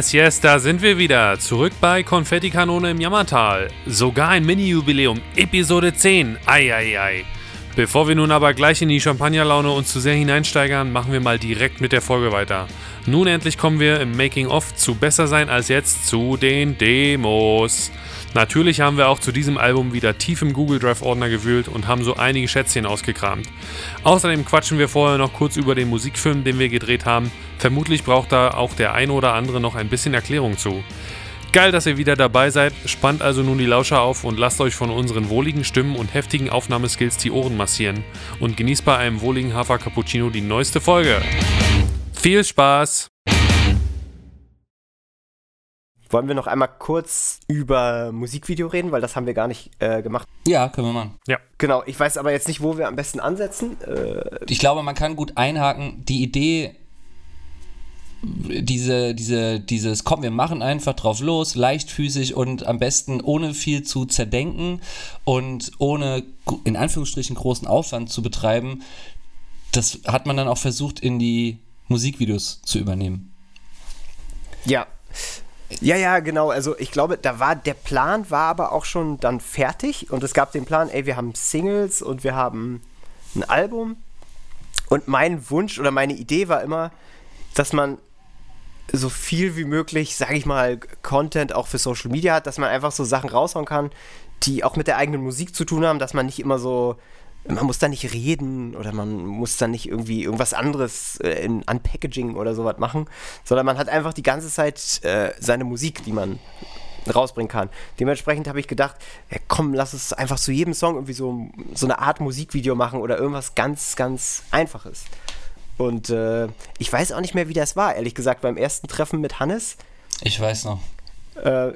Yes, yes, da sind wir wieder. Zurück bei Konfettikanone im Jammertal. Sogar ein Mini-Jubiläum, Episode 10. Eieiei. Ei, ei. Bevor wir nun aber gleich in die Champagnerlaune uns zu sehr hineinsteigern, machen wir mal direkt mit der Folge weiter. Nun endlich kommen wir im Making-of zu Besser sein als jetzt zu den Demos. Natürlich haben wir auch zu diesem Album wieder tief im Google Drive Ordner gewühlt und haben so einige Schätzchen ausgekramt. Außerdem quatschen wir vorher noch kurz über den Musikfilm, den wir gedreht haben. Vermutlich braucht da auch der eine oder andere noch ein bisschen Erklärung zu. Geil, dass ihr wieder dabei seid. Spannt also nun die Lauscher auf und lasst euch von unseren wohligen Stimmen und heftigen Aufnahmeskills die Ohren massieren. Und genießt bei einem wohligen Hafer Cappuccino die neueste Folge. Viel Spaß! Wollen wir noch einmal kurz über Musikvideo reden, weil das haben wir gar nicht äh, gemacht. Ja, können wir machen. Ja. Genau, ich weiß aber jetzt nicht, wo wir am besten ansetzen. Äh, ich glaube, man kann gut einhaken. Die Idee, diese, diese, dieses, komm, wir machen einfach drauf los, leichtfüßig und am besten ohne viel zu zerdenken und ohne in Anführungsstrichen großen Aufwand zu betreiben, das hat man dann auch versucht in die Musikvideos zu übernehmen. Ja, ja, ja, genau. Also ich glaube, da war der Plan war aber auch schon dann fertig und es gab den Plan, ey, wir haben Singles und wir haben ein Album. Und mein Wunsch oder meine Idee war immer, dass man so viel wie möglich, sage ich mal, Content auch für Social Media hat, dass man einfach so Sachen raushauen kann, die auch mit der eigenen Musik zu tun haben, dass man nicht immer so man muss da nicht reden oder man muss da nicht irgendwie irgendwas anderes äh, in Unpackaging oder sowas machen, sondern man hat einfach die ganze Zeit äh, seine Musik, die man rausbringen kann. Dementsprechend habe ich gedacht, ja, komm, lass es einfach zu jedem Song irgendwie so, so eine Art Musikvideo machen oder irgendwas ganz, ganz Einfaches. Und äh, ich weiß auch nicht mehr, wie das war, ehrlich gesagt, beim ersten Treffen mit Hannes. Ich weiß noch. Äh,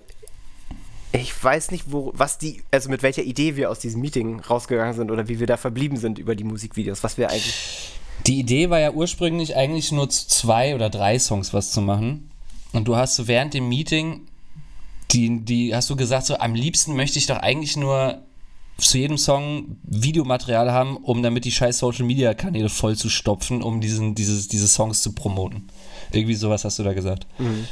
ich weiß nicht, wo, was die, also mit welcher Idee wir aus diesem Meeting rausgegangen sind oder wie wir da verblieben sind über die Musikvideos, was wir eigentlich. Die Idee war ja ursprünglich eigentlich nur zu zwei oder drei Songs was zu machen. Und du hast so während dem Meeting, die, die hast du gesagt, so am liebsten möchte ich doch eigentlich nur zu jedem Song Videomaterial haben, um damit die scheiß Social Media Kanäle voll zu stopfen, um diesen, dieses, diese Songs zu promoten. Irgendwie sowas hast du da gesagt. Mhm.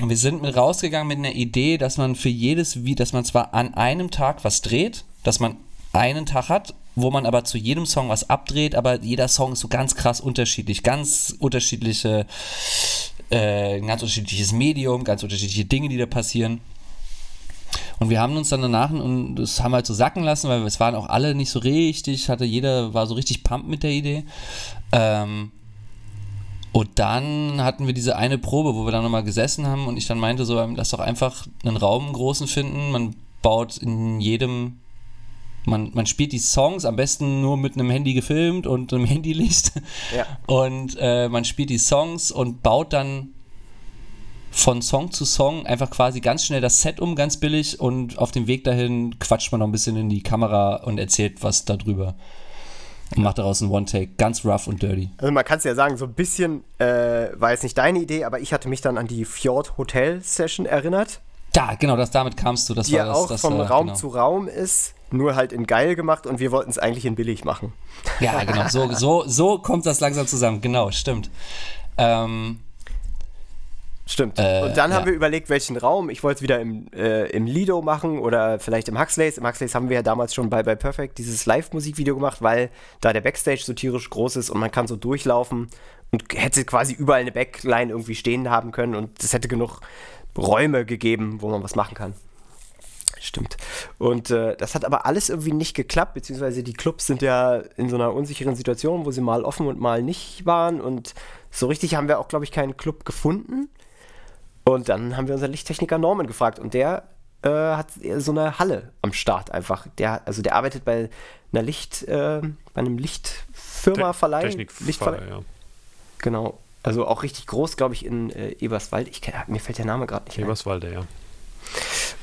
Und wir sind rausgegangen mit einer Idee, dass man für jedes Video, dass man zwar an einem Tag was dreht, dass man einen Tag hat, wo man aber zu jedem Song was abdreht, aber jeder Song ist so ganz krass unterschiedlich, ganz unterschiedliche, äh, ganz unterschiedliches Medium, ganz unterschiedliche Dinge, die da passieren. Und wir haben uns dann danach und das haben wir halt so sacken lassen, weil es waren auch alle nicht so richtig, hatte jeder war so richtig pump mit der Idee. Ähm, und dann hatten wir diese eine Probe, wo wir dann nochmal gesessen haben und ich dann meinte so, lass doch einfach einen Raum großen finden. Man baut in jedem, man, man spielt die Songs am besten nur mit einem Handy gefilmt und einem Handylicht. Ja. Und äh, man spielt die Songs und baut dann von Song zu Song einfach quasi ganz schnell das Set um, ganz billig und auf dem Weg dahin quatscht man noch ein bisschen in die Kamera und erzählt was darüber und macht daraus einen One-Take. Ganz rough und dirty. Also man kann es ja sagen, so ein bisschen äh, war jetzt nicht deine Idee, aber ich hatte mich dann an die Fjord Hotel Session erinnert. Da, genau, das, damit kamst du. Das die war das, auch das, von äh, Raum genau. zu Raum ist, nur halt in geil gemacht und wir wollten es eigentlich in billig machen. Ja, genau, so, so, so kommt das langsam zusammen. Genau, stimmt. Ähm, Stimmt. Äh, und dann ja. haben wir überlegt, welchen Raum. Ich wollte es wieder im, äh, im Lido machen oder vielleicht im Huxleys. Im Huxleys haben wir ja damals schon bei, bei Perfect dieses Live-Musikvideo gemacht, weil da der Backstage so tierisch groß ist und man kann so durchlaufen und hätte quasi überall eine Backline irgendwie stehen haben können und es hätte genug Räume gegeben, wo man was machen kann. Stimmt. Und äh, das hat aber alles irgendwie nicht geklappt, beziehungsweise die Clubs sind ja in so einer unsicheren Situation, wo sie mal offen und mal nicht waren. Und so richtig haben wir auch, glaube ich, keinen Club gefunden. Und dann haben wir unseren Lichttechniker Norman gefragt und der äh, hat so eine Halle am Start einfach. Der, also der arbeitet bei einer Licht, äh, bei einem Lichtfirma, Te Verleih. Technikverleih, ja. Genau. Also auch richtig groß, glaube ich, in äh, Eberswald. Ich, mir fällt der Name gerade nicht ein. Eberswalde, ja.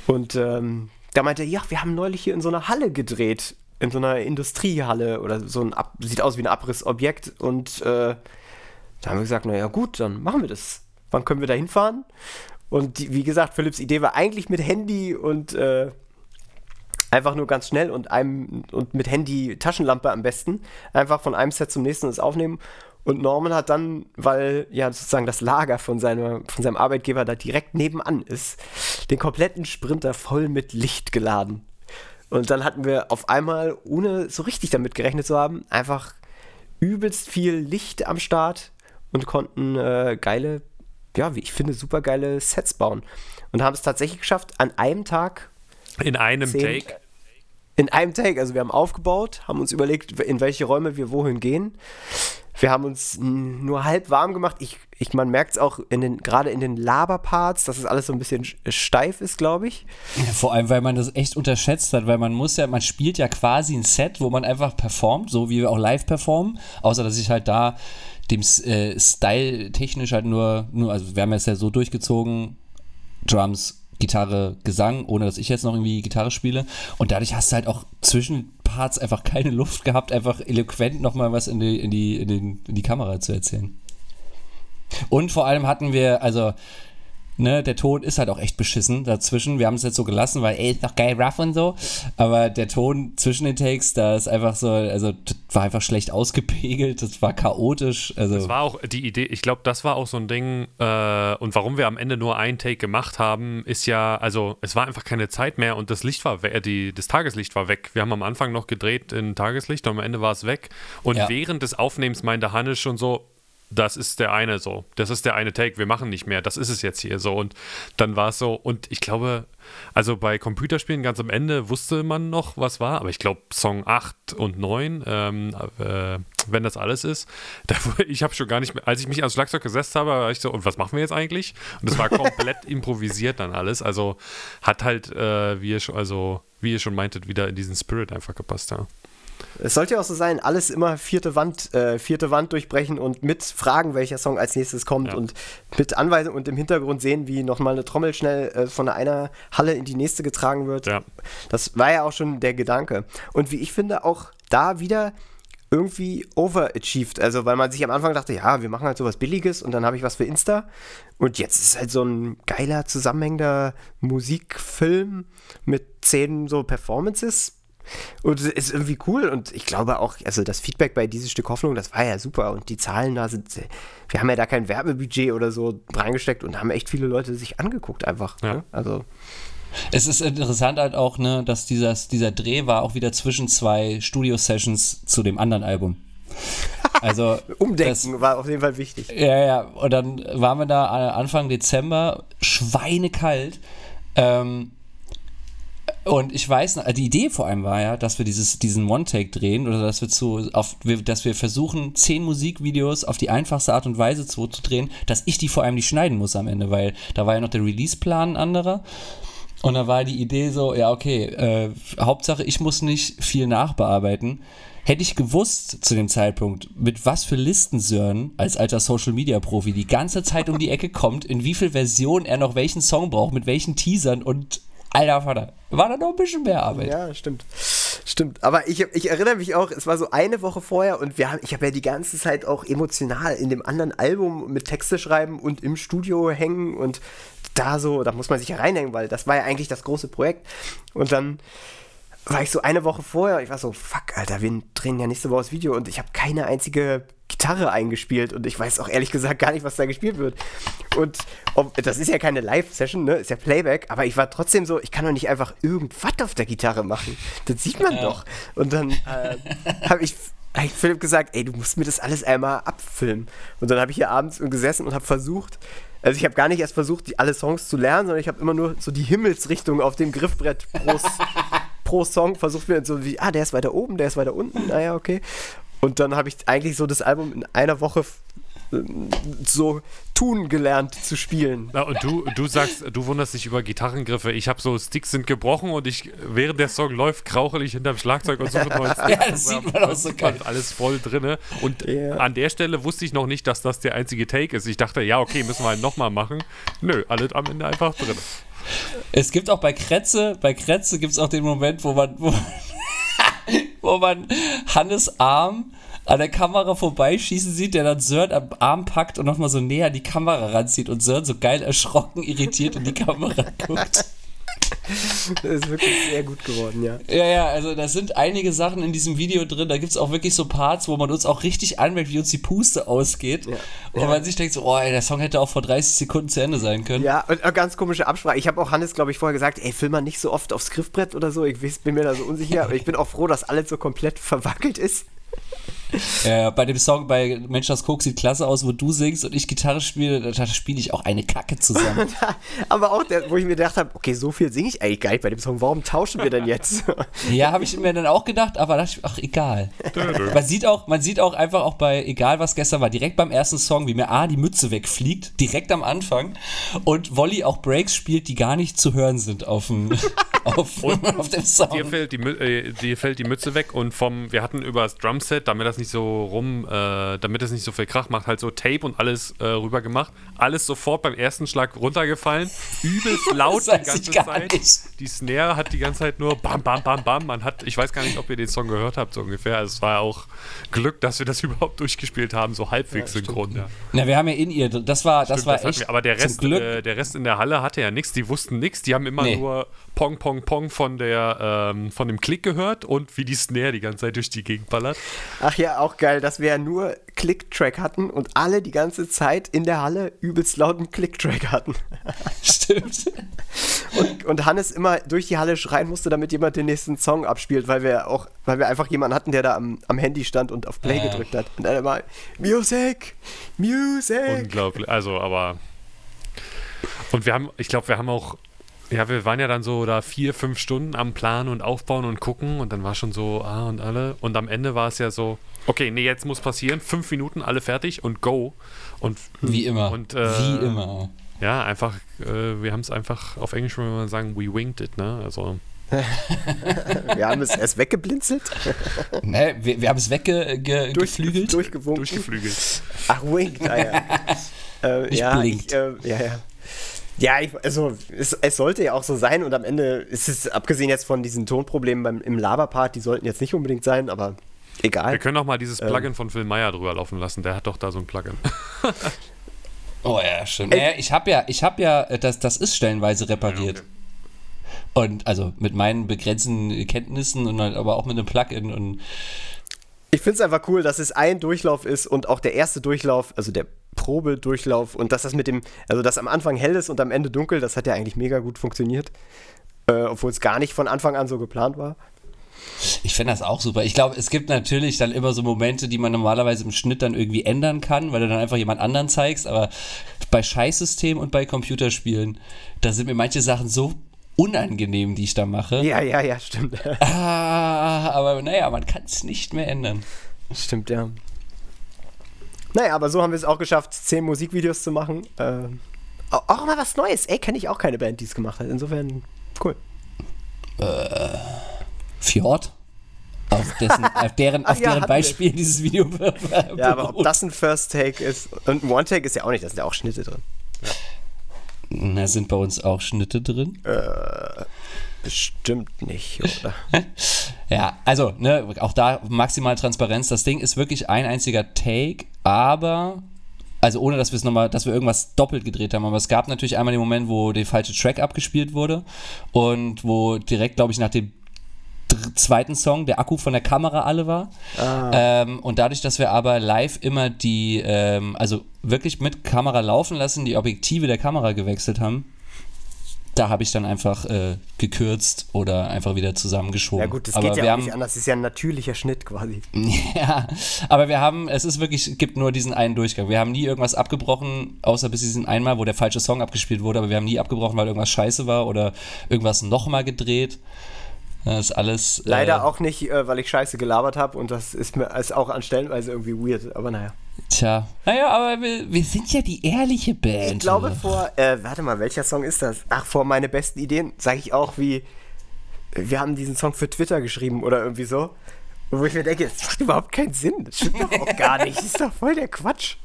Und ähm, da meinte er, ja, wir haben neulich hier in so einer Halle gedreht. In so einer Industriehalle oder so ein, Ab sieht aus wie ein Abrissobjekt. Und äh, da haben wir gesagt, naja gut, dann machen wir das wann können wir da hinfahren? Und die, wie gesagt, Philipps Idee war eigentlich mit Handy und äh, einfach nur ganz schnell und einem und mit Handy Taschenlampe am besten einfach von einem Set zum nächsten das aufnehmen Und Norman hat dann, weil ja sozusagen das Lager von, seiner, von seinem Arbeitgeber da direkt nebenan ist, den kompletten Sprinter voll mit Licht geladen. Und dann hatten wir auf einmal, ohne so richtig damit gerechnet zu haben, einfach übelst viel Licht am Start und konnten äh, geile, ja, wie ich finde, super geile Sets bauen. Und haben es tatsächlich geschafft, an einem Tag. In einem zehn, Take? In einem Take. Also wir haben aufgebaut, haben uns überlegt, in welche Räume wir wohin gehen. Wir haben uns nur halb warm gemacht. Ich, ich, man merkt es auch in den, gerade in den Laberparts, dass es alles so ein bisschen steif ist, glaube ich. Ja, vor allem, weil man das echt unterschätzt hat, weil man muss ja, man spielt ja quasi ein Set, wo man einfach performt, so wie wir auch live performen, außer dass ich halt da dem äh, Style technisch halt nur, nur, also wir haben es ja so durchgezogen, Drums, Gitarre, Gesang, ohne dass ich jetzt noch irgendwie Gitarre spiele. Und dadurch hast du halt auch zwischen Parts einfach keine Luft gehabt, einfach eloquent nochmal was in die, in, die, in, den, in die Kamera zu erzählen. Und vor allem hatten wir, also Ne, der Ton ist halt auch echt beschissen dazwischen. Wir haben es jetzt so gelassen, weil, ey, ist doch geil rough und so. Aber der Ton zwischen den Takes, da ist einfach so, also war einfach schlecht ausgepegelt, das war chaotisch. Also. Das war auch die Idee, ich glaube, das war auch so ein Ding. Äh, und warum wir am Ende nur einen Take gemacht haben, ist ja, also es war einfach keine Zeit mehr und das Licht war weg, die, das Tageslicht war weg. Wir haben am Anfang noch gedreht in Tageslicht und am Ende war es weg. Und ja. während des Aufnehmens meinte Hannes schon so, das ist der eine so, das ist der eine Take, wir machen nicht mehr, das ist es jetzt hier so. Und dann war es so, und ich glaube, also bei Computerspielen ganz am Ende wusste man noch, was war, aber ich glaube Song 8 und 9, ähm, äh, wenn das alles ist, da, ich habe schon gar nicht mehr, als ich mich ans Schlagzeug gesetzt habe, war ich so, und was machen wir jetzt eigentlich? Und das war komplett improvisiert dann alles, also hat halt, äh, wie ihr schon, also wie ihr schon meintet, wieder in diesen Spirit einfach gepasst, ja. Es sollte ja auch so sein, alles immer vierte Wand, äh, vierte Wand durchbrechen und mit fragen, welcher Song als nächstes kommt ja. und mit Anweisung und im Hintergrund sehen, wie nochmal eine Trommel schnell äh, von einer Halle in die nächste getragen wird. Ja. Das war ja auch schon der Gedanke. Und wie ich finde, auch da wieder irgendwie overachieved. Also, weil man sich am Anfang dachte, ja, wir machen halt sowas Billiges und dann habe ich was für Insta. Und jetzt ist halt so ein geiler, zusammenhängender Musikfilm mit zehn so Performances und es ist irgendwie cool und ich glaube auch, also das Feedback bei dieses Stück Hoffnung, das war ja super und die Zahlen da sind, wir haben ja da kein Werbebudget oder so reingesteckt und haben echt viele Leute sich angeguckt einfach. Ja. Ne? Also. Es ist interessant halt auch, ne, dass dieses, dieser Dreh war auch wieder zwischen zwei Studio-Sessions zu dem anderen Album. Also Umdenken das, war auf jeden Fall wichtig. Ja, ja. Und dann waren wir da Anfang Dezember, schweinekalt. Ähm, und ich weiß, die Idee vor allem war ja, dass wir dieses, diesen One-Take drehen oder dass wir zu, auf, dass wir versuchen, zehn Musikvideos auf die einfachste Art und Weise zu, zu drehen, dass ich die vor allem nicht schneiden muss am Ende, weil da war ja noch der Release-Plan ein anderer. Und da war die Idee so, ja, okay, äh, Hauptsache, ich muss nicht viel nachbearbeiten. Hätte ich gewusst zu dem Zeitpunkt, mit was für Listen Sören als alter Social Media Profi die ganze Zeit um die Ecke kommt, in wie viel Versionen er noch welchen Song braucht, mit welchen Teasern und Alter Vater, war da noch ein bisschen mehr Arbeit. Ja, stimmt. Stimmt. Aber ich, ich erinnere mich auch, es war so eine Woche vorher und wir haben, ich habe ja die ganze Zeit auch emotional in dem anderen Album mit Texte schreiben und im Studio hängen und da so, da muss man sich ja reinhängen, weil das war ja eigentlich das große Projekt. Und dann war ich so eine Woche vorher, ich war so, fuck, Alter, wir drehen ja nächste Woche das Video und ich habe keine einzige Gitarre eingespielt und ich weiß auch ehrlich gesagt gar nicht, was da gespielt wird. Und ob, das ist ja keine Live-Session, ne? Ist ja Playback, aber ich war trotzdem so, ich kann doch nicht einfach irgendwas auf der Gitarre machen. Das sieht man ja. doch. Und dann äh, habe ich habe Philipp gesagt, ey, du musst mir das alles einmal abfilmen. Und dann habe ich hier abends gesessen und habe versucht, also ich habe gar nicht erst versucht, die, alle Songs zu lernen, sondern ich habe immer nur so die Himmelsrichtung auf dem Griffbrett pro, pro Song versucht mir so wie, ah, der ist weiter oben, der ist weiter unten, naja, okay. Und dann habe ich eigentlich so das Album in einer Woche äh, so tun gelernt zu spielen. Na, und du, du sagst, du wunderst dich über Gitarrengriffe. Ich habe so Sticks sind gebrochen und ich, während der Song läuft, krauchel ich hinterm Schlagzeug und suche neuen Sticks. ja, das sieht man auch so geil. Alles voll drinne. Und yeah. an der Stelle wusste ich noch nicht, dass das der einzige Take ist. Ich dachte, ja, okay, müssen wir halt nochmal machen. Nö, alles am Ende einfach drin. Es gibt auch bei Kretze, bei Kretze gibt es auch den Moment, wo man, wo, wo man Hannes Arm an der Kamera vorbeischießen sieht, der dann Sören am Arm packt und nochmal so näher an die Kamera ranzieht und Sören so geil erschrocken, irritiert in die Kamera guckt. Das ist wirklich sehr gut geworden, ja. Ja, ja, also da sind einige Sachen in diesem Video drin. Da gibt es auch wirklich so Parts, wo man uns auch richtig anmerkt, wie uns die Puste ausgeht. Ja. Und man sich denkt so, oh, ey, der Song hätte auch vor 30 Sekunden zu Ende sein können. Ja, und ganz komische Absprache. Ich habe auch Hannes, glaube ich, vorher gesagt, ey, film mal nicht so oft aufs Griffbrett oder so. Ich weiß- bin mir da so unsicher. Aber ich bin auch froh, dass alles so komplett verwackelt ist. Äh, bei dem Song bei Mensch, das Coke sieht klasse aus, wo du singst und ich Gitarre spiele, da spiele ich auch eine Kacke zusammen. Aber auch, der, wo ich mir gedacht habe, okay, so viel singe ich eigentlich gar nicht bei dem Song. Warum tauschen wir denn jetzt? ja, habe ich mir dann auch gedacht, aber dachte ich, ach, egal. man, sieht auch, man sieht auch einfach auch bei, egal was gestern war, direkt beim ersten Song, wie mir A, die Mütze wegfliegt, direkt am Anfang und Wolli auch Breaks spielt, die gar nicht zu hören sind auf dem, auf, auf dem Song. Dir fällt, die, äh, dir fällt die Mütze weg und vom, wir hatten über das Drumset, damit das nicht so rum, äh, damit es nicht so viel Krach macht, halt so Tape und alles äh, rüber gemacht. Alles sofort beim ersten Schlag runtergefallen. Übelst laut die ganze Zeit. nicht. Die Snare hat die ganze Zeit nur bam, bam, bam, bam. Man hat, ich weiß gar nicht, ob ihr den Song gehört habt, so ungefähr. Also es war auch Glück, dass wir das überhaupt durchgespielt haben, so halbwegs synchron. Ja. Na, wir haben ja in ihr, das war, das Stimmt, war das echt wir. Aber der zum Rest, Glück. äh, der Rest in der Halle hatte ja nichts. Die wussten nichts. Die haben immer Nee. nur Pong, Pong, Pong von, der, ähm, von dem Klick gehört und wie die Snare die ganze Zeit durch die Gegend ballert. Ach ja, auch geil, dass wir ja nur Click-Track hatten und alle die ganze Zeit in der Halle übelst lauten Click-Track hatten. Stimmt. Und, und Hannes immer durch die Halle schreien musste, damit jemand den nächsten Song abspielt, weil wir auch, weil wir einfach jemanden hatten, der da am, am Handy stand und auf Play Ja. gedrückt hat. Und dann immer Music, Music. Unglaublich. Also, aber. Und wir haben, ich glaube, wir haben auch. Ja, wir waren ja dann so da vier, fünf Stunden am Planen und Aufbauen und gucken und dann war schon so, ah und alle. Und am Ende war es ja so, okay, nee, jetzt muss passieren, fünf Minuten, alle fertig und go. Und Wie immer. Und, äh, Wie immer. ja, einfach, äh, wir haben es einfach auf Englisch, wenn wir sagen, we winged it, ne? Also, Wir haben es erst weggeblinzelt, Ne, wir, wir haben es weggeflügelt. durch, durchgewunken. durchgeflügelt. Ach, winked, ah, ja. äh, ja, blinkt. ich, äh, ja, ja. Ja, ich, also es, es sollte ja auch so sein und am Ende ist es, abgesehen jetzt von diesen Tonproblemen beim, im Laberpart, die sollten jetzt nicht unbedingt sein, aber egal. Wir können auch mal dieses Ähm. Plugin von Phil Meyer drüber laufen lassen. Der hat doch da so ein Plugin. Oh ja, stimmt. Naja, ich habe ja, ich habe ja, äh, das, das ist stellenweise repariert. Und also mit meinen begrenzten Kenntnissen und halt aber auch mit einem Plugin und Ich finde es einfach cool, dass es ein Durchlauf ist und auch der erste Durchlauf, also der Probedurchlauf und dass das mit dem, also dass am Anfang hell ist und am Ende dunkel, das hat ja eigentlich mega gut funktioniert. Äh, Obwohl es gar nicht von Anfang an so geplant war. ich finde das auch super. Ich glaube, es gibt natürlich dann immer so Momente, die man normalerweise im Schnitt dann irgendwie ändern kann, weil du dann einfach jemand anderen zeigst, aber bei Scheißsystemen und bei Computerspielen, da sind mir manche Sachen so unangenehm, die ich da mache. Ja, ja, ja, stimmt. Ah, aber naja, man kann es nicht mehr ändern. stimmt, ja. Naja, aber so haben wir es auch geschafft, zehn Musikvideos zu machen. Ähm, au- auch mal was Neues. Ey, kenne ich auch keine Band, die es gemacht hat. Insofern, cool. Fjord? Auf, dessen, auf deren, auf ja, deren hatten wir. Beispiel dieses Video Ja, aber ob das ein First Take ist und ein One Take ist ja auch nicht, da sind ja auch Schnitte drin. Da sind bei uns auch Schnitte drin. Bestimmt nicht, oder? Ja, also, ne, auch da maximal Transparenz. Das Ding ist wirklich ein einziger Take, aber, also ohne dass wir es nochmal, dass wir irgendwas doppelt gedreht haben, aber es gab natürlich einmal den Moment, wo der falsche Track abgespielt wurde und wo direkt, glaube ich, nach dem zweiten Song der Akku von der Kamera alle war. Ähm, und dadurch, dass wir aber live immer die, ähm, also wirklich mit Kamera laufen lassen, die Objektive der Kamera gewechselt haben, da habe ich dann einfach äh, gekürzt oder einfach wieder zusammengeschoben. Ja gut, das aber geht ja wir haben, nicht anders. Das ist ja ein natürlicher Schnitt quasi. Ja, aber wir haben, es ist wirklich, es gibt nur diesen einen Durchgang. Wir haben nie irgendwas abgebrochen, außer bis diesen einmal, wo der falsche Song abgespielt wurde, aber wir haben nie abgebrochen, weil irgendwas scheiße war oder irgendwas nochmal gedreht. Das ist alles. Leider äh, auch nicht, äh, weil ich scheiße gelabert habe und das ist mir ist auch an Stellenweise irgendwie weird, aber naja. Tja. Naja, aber wir, wir sind ja die ehrliche Band. Ich glaube vor, äh, warte mal, welcher Song ist das? Ach, vor meine besten Ideen sage ich auch wie, wir haben diesen Song für Twitter geschrieben oder irgendwie so. Wo ich mir denke, das macht überhaupt keinen Sinn. Das stimmt doch auch gar nicht. Das ist doch voll der Quatsch.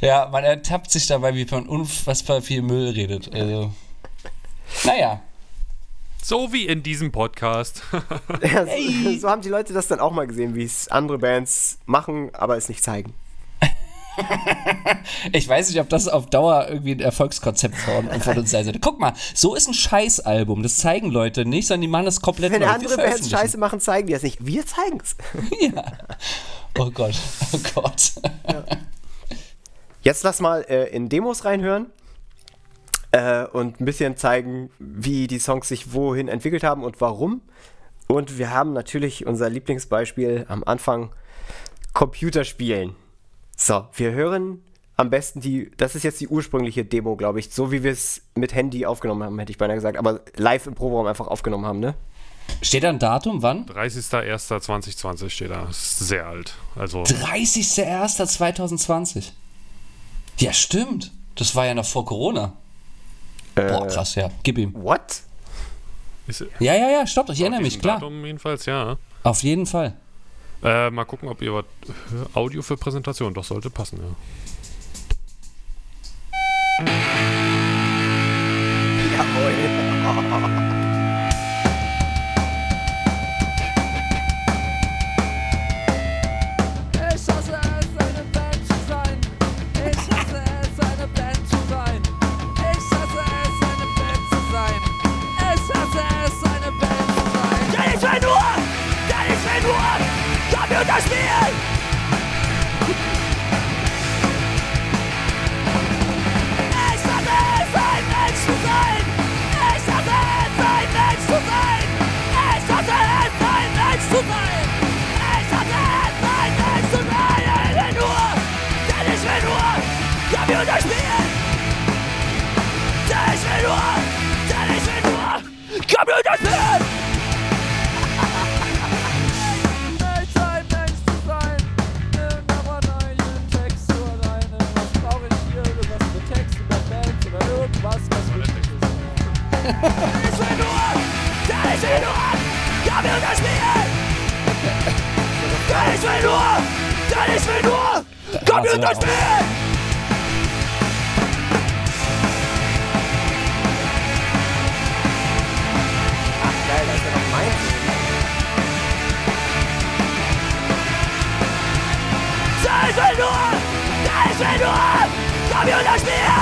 Ja, man ertappt sich dabei, wie man unfassbar viel Müll redet. Also. Naja. So wie in diesem Podcast. Ja, so, so haben die Leute das dann auch mal gesehen, wie es andere Bands machen, aber es nicht zeigen. ich weiß nicht, ob das auf Dauer irgendwie ein Erfolgskonzept von, von uns sein sollte. Guck mal, so ist ein Scheißalbum. Das zeigen Leute nicht, sondern die machen das komplett Wenn neu. Andere Bands. Scheiße machen, zeigen die das nicht. Wir zeigen es. Ja. Oh Gott, oh Gott. Jetzt lass mal äh, in Demos reinhören äh, und ein bisschen zeigen, wie die Songs sich wohin entwickelt haben und warum. Und wir haben natürlich unser Lieblingsbeispiel am Anfang Computerspielen. So, wir hören am besten die, das ist jetzt die ursprüngliche Demo, glaube ich, so wie wir es mit Handy aufgenommen haben, hätte ich beinahe gesagt, aber live im Proberaum einfach aufgenommen haben, ne? Steht da ein Datum? Wann? 30.01.2020 steht da. Das ist sehr alt. Also 30.01.2020. Ja, stimmt. Das war ja noch vor Corona. Boah, krass, ja. Gib ihm. What? ist, Ja, ja, ja, stopp, ich erinnere mich, klar. Datum jedenfalls, ja. Auf jeden Fall. Äh, mal gucken, ob ihr was Audio für Präsentation. Doch sollte passen, ja. Jawohl. zu alleine. Was? Was wichtig ist. Will nur, denn ich will nur Computer spielen. Denn ich will nur, denn ich will nur Computer Ich will nur, denn ich will nur Computer spielen.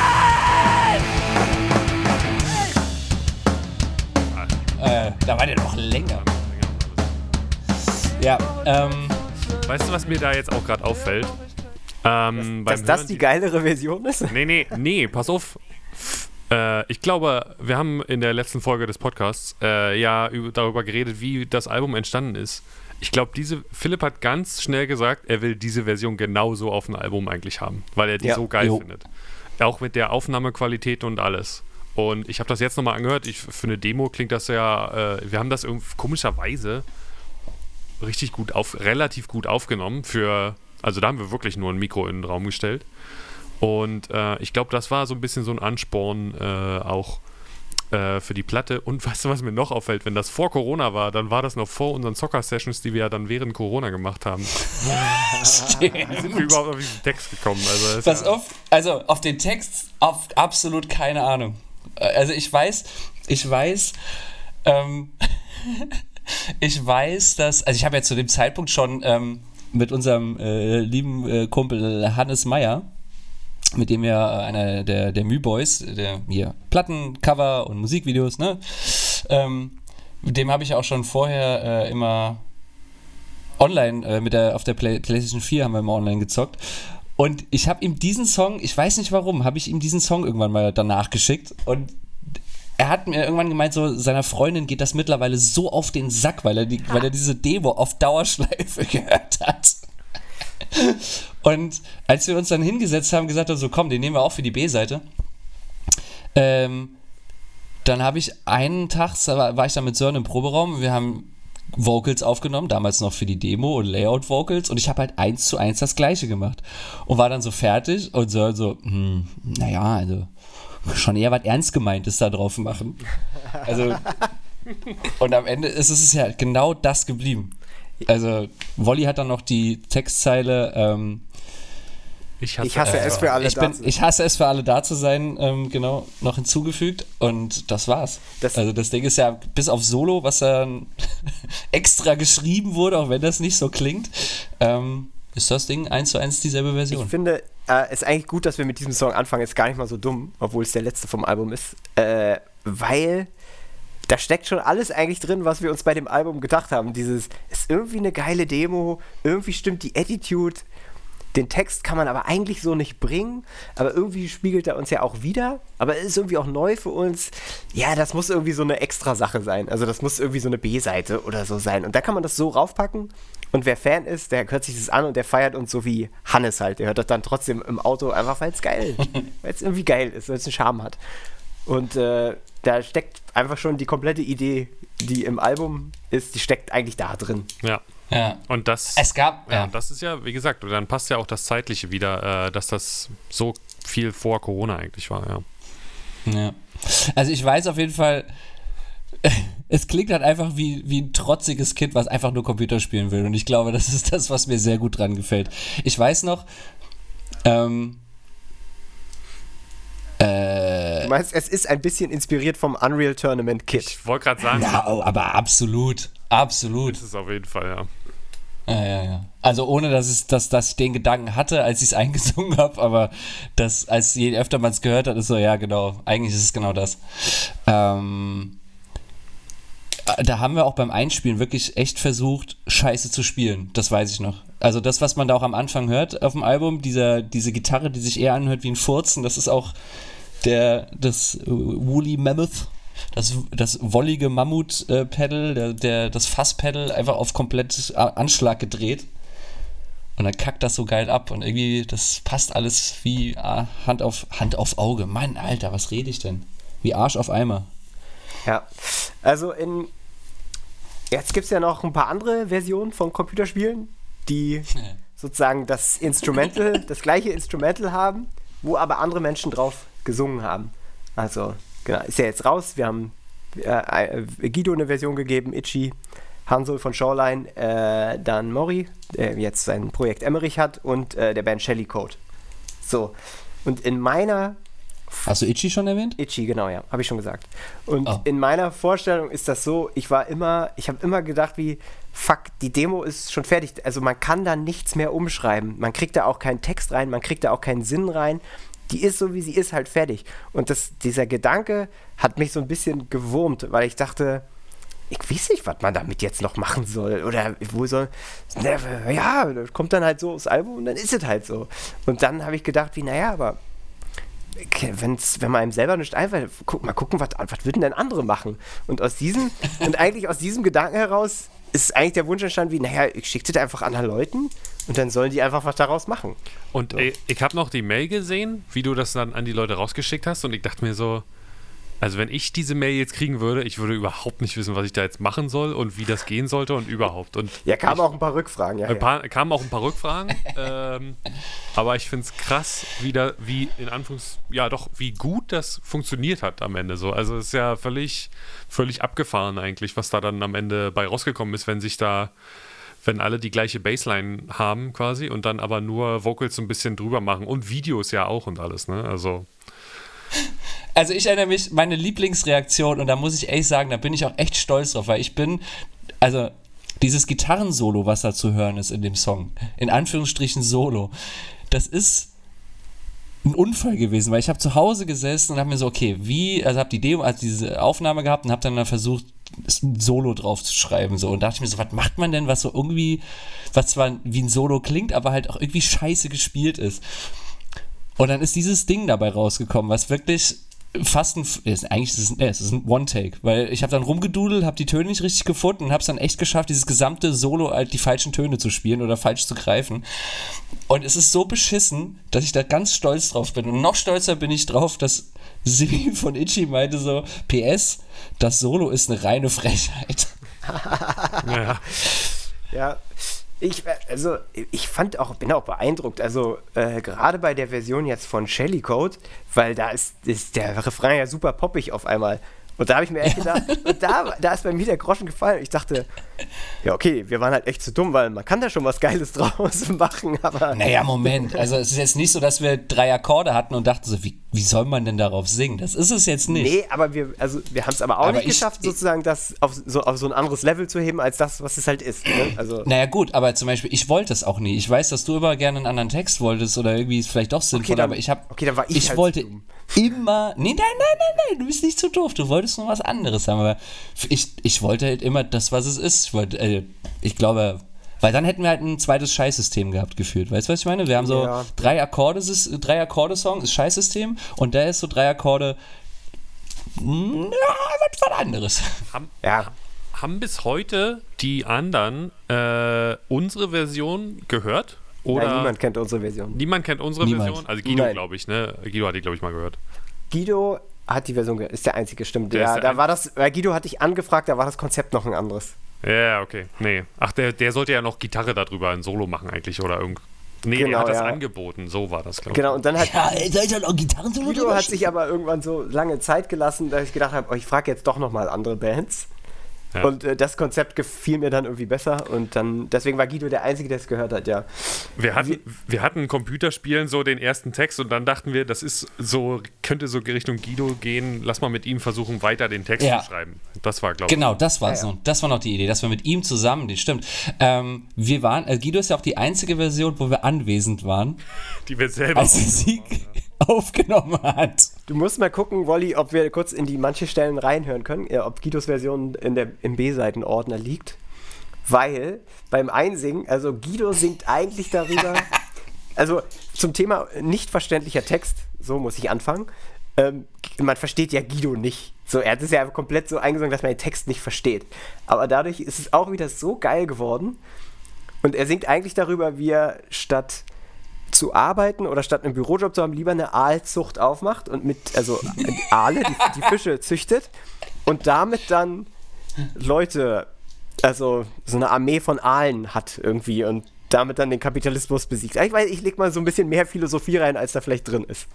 Äh, da war der noch länger. Ja, ähm, Weißt du, was mir da jetzt auch gerade auffällt? Ähm, Dass beim das die geilere Version ist? Nee, nee, nee, pass auf. Äh, ich glaube, wir haben in der letzten Folge des Podcasts äh, ja über, darüber geredet, wie das Album entstanden ist. Ich glaube, diese Philipp hat ganz schnell gesagt, er will diese Version genauso auf dem Album eigentlich haben, weil er die Ja. so geil Jo. findet. Auch mit der Aufnahmequalität und alles. Und ich habe das jetzt nochmal angehört. Ich, für eine Demo klingt das ja, äh, wir haben das irgendwie komischerweise richtig gut auf, relativ gut aufgenommen für, also da haben wir wirklich nur ein Mikro in den Raum gestellt. Und äh, ich glaube, das war so ein bisschen so ein Ansporn äh, auch äh, für die Platte. Und weißt du, was mir noch auffällt? Wenn das vor Corona war, dann war das noch vor unseren Zocker-Sessions, die wir ja dann während Corona gemacht haben. Sind wir überhaupt auf diesen Text gekommen? Also pass ja, auf, also auf den Text auf absolut keine Ahnung. Äh, Also ich weiß, ich weiß, ähm, ich weiß, dass, also ich habe ja zu dem Zeitpunkt schon ähm, mit unserem äh, lieben äh, Kumpel Hannes Meyer, mit dem ja äh, einer der, der Mühboys, der hier Plattencover und Musikvideos, ne? Ähm, dem habe ich auch schon vorher äh, immer online äh, mit der auf der Play PlayStation 4 haben wir immer online gezockt. Und ich habe ihm diesen Song, ich weiß nicht warum, habe ich ihm diesen Song irgendwann mal danach geschickt und er hat mir irgendwann gemeint, so seiner Freundin geht das mittlerweile so auf den Sack, weil er, die, weil er diese Demo auf Dauerschleife gehört hat. Und als wir uns dann hingesetzt haben, gesagt haben, so komm, den nehmen wir auch für die B-Seite. Ähm, dann habe ich einen Tag, war ich dann mit Sören im Proberaum, wir haben Vocals aufgenommen, damals noch für die Demo und Layout-Vocals und ich habe halt eins zu eins das gleiche gemacht und war dann so fertig und Sören so, hm, naja, also schon eher was ernst gemeintes da drauf machen. Also und am Ende ist es ja genau das geblieben. Also Wolli hat dann noch die Textzeile ähm, ich hasse, Ich hasse es für alle ich, da bin, zu- ich hasse es für alle da zu sein, ähm, genau, noch hinzugefügt und das war's. Das- also das Ding ist ja bis auf Solo, was dann extra geschrieben wurde, auch wenn das nicht so klingt, ähm, ist das Ding eins zu eins dieselbe Version. Ich finde, äh, ist eigentlich gut, dass wir mit diesem Song anfangen. Ist gar nicht mal so dumm, obwohl es der letzte vom Album ist. Äh, weil da steckt schon alles eigentlich drin, was wir uns bei dem Album gedacht haben. Dieses ist irgendwie eine geile Demo, irgendwie stimmt die Attitude. Den Text kann man aber eigentlich so nicht bringen, aber irgendwie spiegelt er uns ja auch wieder. Aber es ist irgendwie auch neu für uns. Ja, das muss irgendwie so eine extra Sache sein. Also das muss irgendwie so eine B-Seite oder so sein. Und da kann man das so raufpacken. Und wer Fan ist, der hört sich das an und der feiert uns so wie Hannes halt. Der hört das dann trotzdem im Auto einfach, weil es geil ist. weil es irgendwie geil ist, weil es einen Charme hat. Und äh, da steckt einfach schon die komplette Idee, die im Album ist, die steckt eigentlich da drin. Ja. ja. Und das, Es gab, ja, ja. das ist ja, wie gesagt, dann passt ja auch das Zeitliche wieder, äh, dass das so viel vor Corona eigentlich war, ja. Ja. Also ich weiß auf jeden Fall, es klingt halt einfach wie, wie ein trotziges Kind, was einfach nur Computer spielen will. Und ich glaube, das ist das, was mir sehr gut dran gefällt. Ich weiß noch, ähm, äh, Du meinst, es ist ein bisschen inspiriert vom Unreal Tournament Kit. Ich wollte gerade sagen, ja, oh, aber absolut, absolut. das ist auf jeden Fall, ja. Ja, ja, ja. Also ohne, dass, es, dass, dass ich den Gedanken hatte, als ich es eingesungen habe, aber das, als je öfter man es gehört hat, ist so, ja, genau, eigentlich ist es genau das. Ähm, da haben wir auch beim Einspielen wirklich echt versucht, scheiße zu spielen. Das weiß ich noch. Also das, was man da auch am Anfang hört auf dem Album, dieser, diese Gitarre, die sich eher anhört wie ein Furzen, das ist auch der, das äh, Woolly Mammoth, das, das wollige Mammut-Pedal, der, der, das Fass-Pedal einfach auf komplett Anschlag gedreht. Und dann kackt das so geil ab und irgendwie, das passt alles wie ah, Hand auf, Hand auf Auge. Mann, Alter, was rede ich denn? Wie Arsch auf Eimer. Ja. Also in. Jetzt gibt es ja noch ein paar andere Versionen von Computerspielen, die sozusagen das Instrumental, das gleiche Instrumental haben, wo aber andere Menschen drauf gesungen haben. Also, genau, ist ja jetzt raus. Wir haben äh, äh, Guido eine Version gegeben, Itchy, Hansel von Shoreline, äh, dann Mori, der jetzt sein Projekt Emmerich hat und äh, der Band Shelly Code. So. Und in meiner Hast du Itchy schon erwähnt? Itchy, genau, ja, habe ich schon gesagt. Und Oh. in meiner Vorstellung ist das so, ich war immer, ich habe immer gedacht, wie, fuck, die Demo ist schon fertig. Also man kann da nichts mehr umschreiben. Man kriegt da auch keinen Text rein, man kriegt da auch keinen Sinn rein. Die ist so, wie sie ist, halt fertig. Und das, dieser Gedanke hat mich so ein bisschen gewurmt, weil ich dachte, ich weiß nicht, was man damit jetzt noch machen soll. Oder wo soll. Ja, das kommt dann halt so aufs Album und dann ist es halt so. Und dann habe ich gedacht, wie, naja, aber wenn's, wenn man einem selber nicht einfällt, guck, mal gucken, was, was würden denn andere machen? Und aus diesem, und eigentlich aus diesem Gedanken heraus ist eigentlich der Wunsch entstanden, wie, naja, ich schicke das einfach anderen Leuten und dann sollen die einfach was daraus machen. Und ey, ich habe noch die Mail gesehen, wie du das dann an die Leute rausgeschickt hast und ich dachte mir so, also wenn ich diese Mail jetzt kriegen würde, ich würde überhaupt nicht wissen, was ich da jetzt machen soll und wie das gehen sollte und überhaupt. Und Ja, kamen auch ein paar Rückfragen, ja. Ein ja. paar, kamen auch ein paar Rückfragen, ähm, aber ich finde es krass, wie, da, wie in Anführungs, ja doch, wie gut das funktioniert hat am Ende so. Also es ist ja völlig, völlig abgefahren eigentlich, was da dann am Ende bei rausgekommen ist, wenn sich da, wenn alle die gleiche Baseline haben quasi und dann aber nur Vocals so ein bisschen drüber machen und Videos ja auch und alles, ne? Also Also ich erinnere mich, meine Lieblingsreaktion, und da muss ich ehrlich sagen, da bin ich auch echt stolz drauf, weil ich bin, also dieses Gitarrensolo, was da zu hören ist in dem Song, in Anführungsstrichen Solo, das ist ein Unfall gewesen, weil ich habe zu Hause gesessen und habe mir so, okay, wie, also habe die Demo, also diese Aufnahme gehabt und habe dann, dann versucht, ein Solo drauf zu schreiben, so, und dachte ich mir so, was macht man denn, was so irgendwie, was zwar wie ein Solo klingt, aber halt auch irgendwie scheiße gespielt ist. Und dann ist dieses Ding dabei rausgekommen, was wirklich fast ein, ist, eigentlich ist es, nee, es ist ein One-Take, weil ich habe dann rumgedudelt, habe die Töne nicht richtig gefunden und habe es dann echt geschafft, dieses gesamte Solo halt die falschen Töne zu spielen oder falsch zu greifen. Und es ist so beschissen, dass ich da ganz stolz drauf bin. Und noch stolzer bin ich drauf, dass Simi von Itchy meinte so, PS, das Solo ist eine reine Frechheit. ja, Ja, ich, äh, also, ich fand auch, bin auch beeindruckt, also äh, gerade bei der Version jetzt von Shelly Code, weil da ist, ist der Refrain ja super poppig auf einmal. Und da habe ich mir echt gedacht, und da, da ist bei mir der Groschen gefallen. Ich dachte, ja, okay, wir waren halt echt zu dumm, weil man kann da schon was Geiles draus machen, aber. Naja, Moment. Also es ist jetzt nicht so, dass wir drei Akkorde hatten und dachten so, wie, wie soll man denn darauf singen? Das ist es jetzt nicht. Nee, aber wir, also wir haben es aber auch Aber nicht ich- geschafft, sozusagen das auf so, auf so ein anderes Level zu heben, als das, was es halt ist. Ne? Also, Naja gut, aber zum Beispiel, ich wollte es auch nie. Ich weiß, dass du immer gerne einen anderen Text wolltest oder irgendwie ist vielleicht doch sinnvoll, dann- aber ich habe, okay, dann war ich ich halt wollte dumm. immer, nee, nein, nein, nein, nein, du bist nicht zu doof, du wolltest nur was anderes haben, aber ich, ich wollte halt immer das, was es ist. Ich wollte, äh, ich glaube, weil dann hätten wir halt ein zweites Scheißsystem gehabt gefühlt. Weißt du, was ich meine? Wir haben so Ja. drei Akkorde, drei Akkorde-Song ist Scheißsystem und der ist so drei Akkorde, mm, ja, was was anderes. Haben, ja. haben bis heute die anderen äh, unsere Version gehört? Oder Nein, niemand kennt unsere Version. niemand kennt unsere Niemand. Version? Also Guido, glaube ich, ne? Guido hat die, glaube ich, mal gehört. Guido hat die Version gehört, ist der einzige, stimmt. Der Ja, der da ein- war das, weil Guido hatte ich angefragt, da war das Konzept noch ein anderes. Ja, okay. Nee. Ach, der, der sollte ja noch Gitarre darüber ein Solo machen eigentlich oder irgend. Nee, Genau, er hat das ja. angeboten. So war das, glaube ich. Genau, und dann hat Ja, soll ich dann auch Gitarren so Guido hat sich aber irgendwann so lange Zeit gelassen, dass ich gedacht habe, oh, ich frage jetzt doch nochmal andere Bands. Ja. Und äh, das Konzept gefiel mir dann irgendwie besser und dann, deswegen war Guido der Einzige, der es gehört hat, ja. Wir hatten, wir hatten Computerspielen so den ersten Text und dann dachten wir, das ist so, könnte so Richtung Guido gehen. Lass mal mit ihm versuchen, weiter den Text Ja. zu schreiben. Das war, glaube ich. Genau, das war es Ja, ja. noch. Das war noch die Idee, dass wir mit ihm zusammen, die stimmt. Ähm, wir waren, äh, Guido ist ja auch die einzige Version, wo wir anwesend waren, Die wir selber. als er sie aufgenommen hat. Du musst mal gucken, Wolli, ob wir kurz in die manche Stellen reinhören können, ob Guidos Version in der, im B-Seitenordner liegt. Weil beim Einsingen, also Guido singt eigentlich darüber, also zum Thema nicht verständlicher Text, so muss ich anfangen. Ähm, man versteht ja Guido nicht. So, er hat es ja komplett so eingesungen, dass man den Text nicht versteht. Aber dadurch ist es auch wieder so geil geworden. Und er singt eigentlich darüber, wie er statt zu arbeiten oder statt einen Bürojob zu haben, lieber eine Aalzucht aufmacht und mit, also Aale, die, die Fische züchtet und damit dann Leute, also so eine Armee von Aalen hat irgendwie und damit dann den Kapitalismus besiegt. Ich weiß, ich leg mal so ein bisschen mehr Philosophie rein, als da vielleicht drin ist.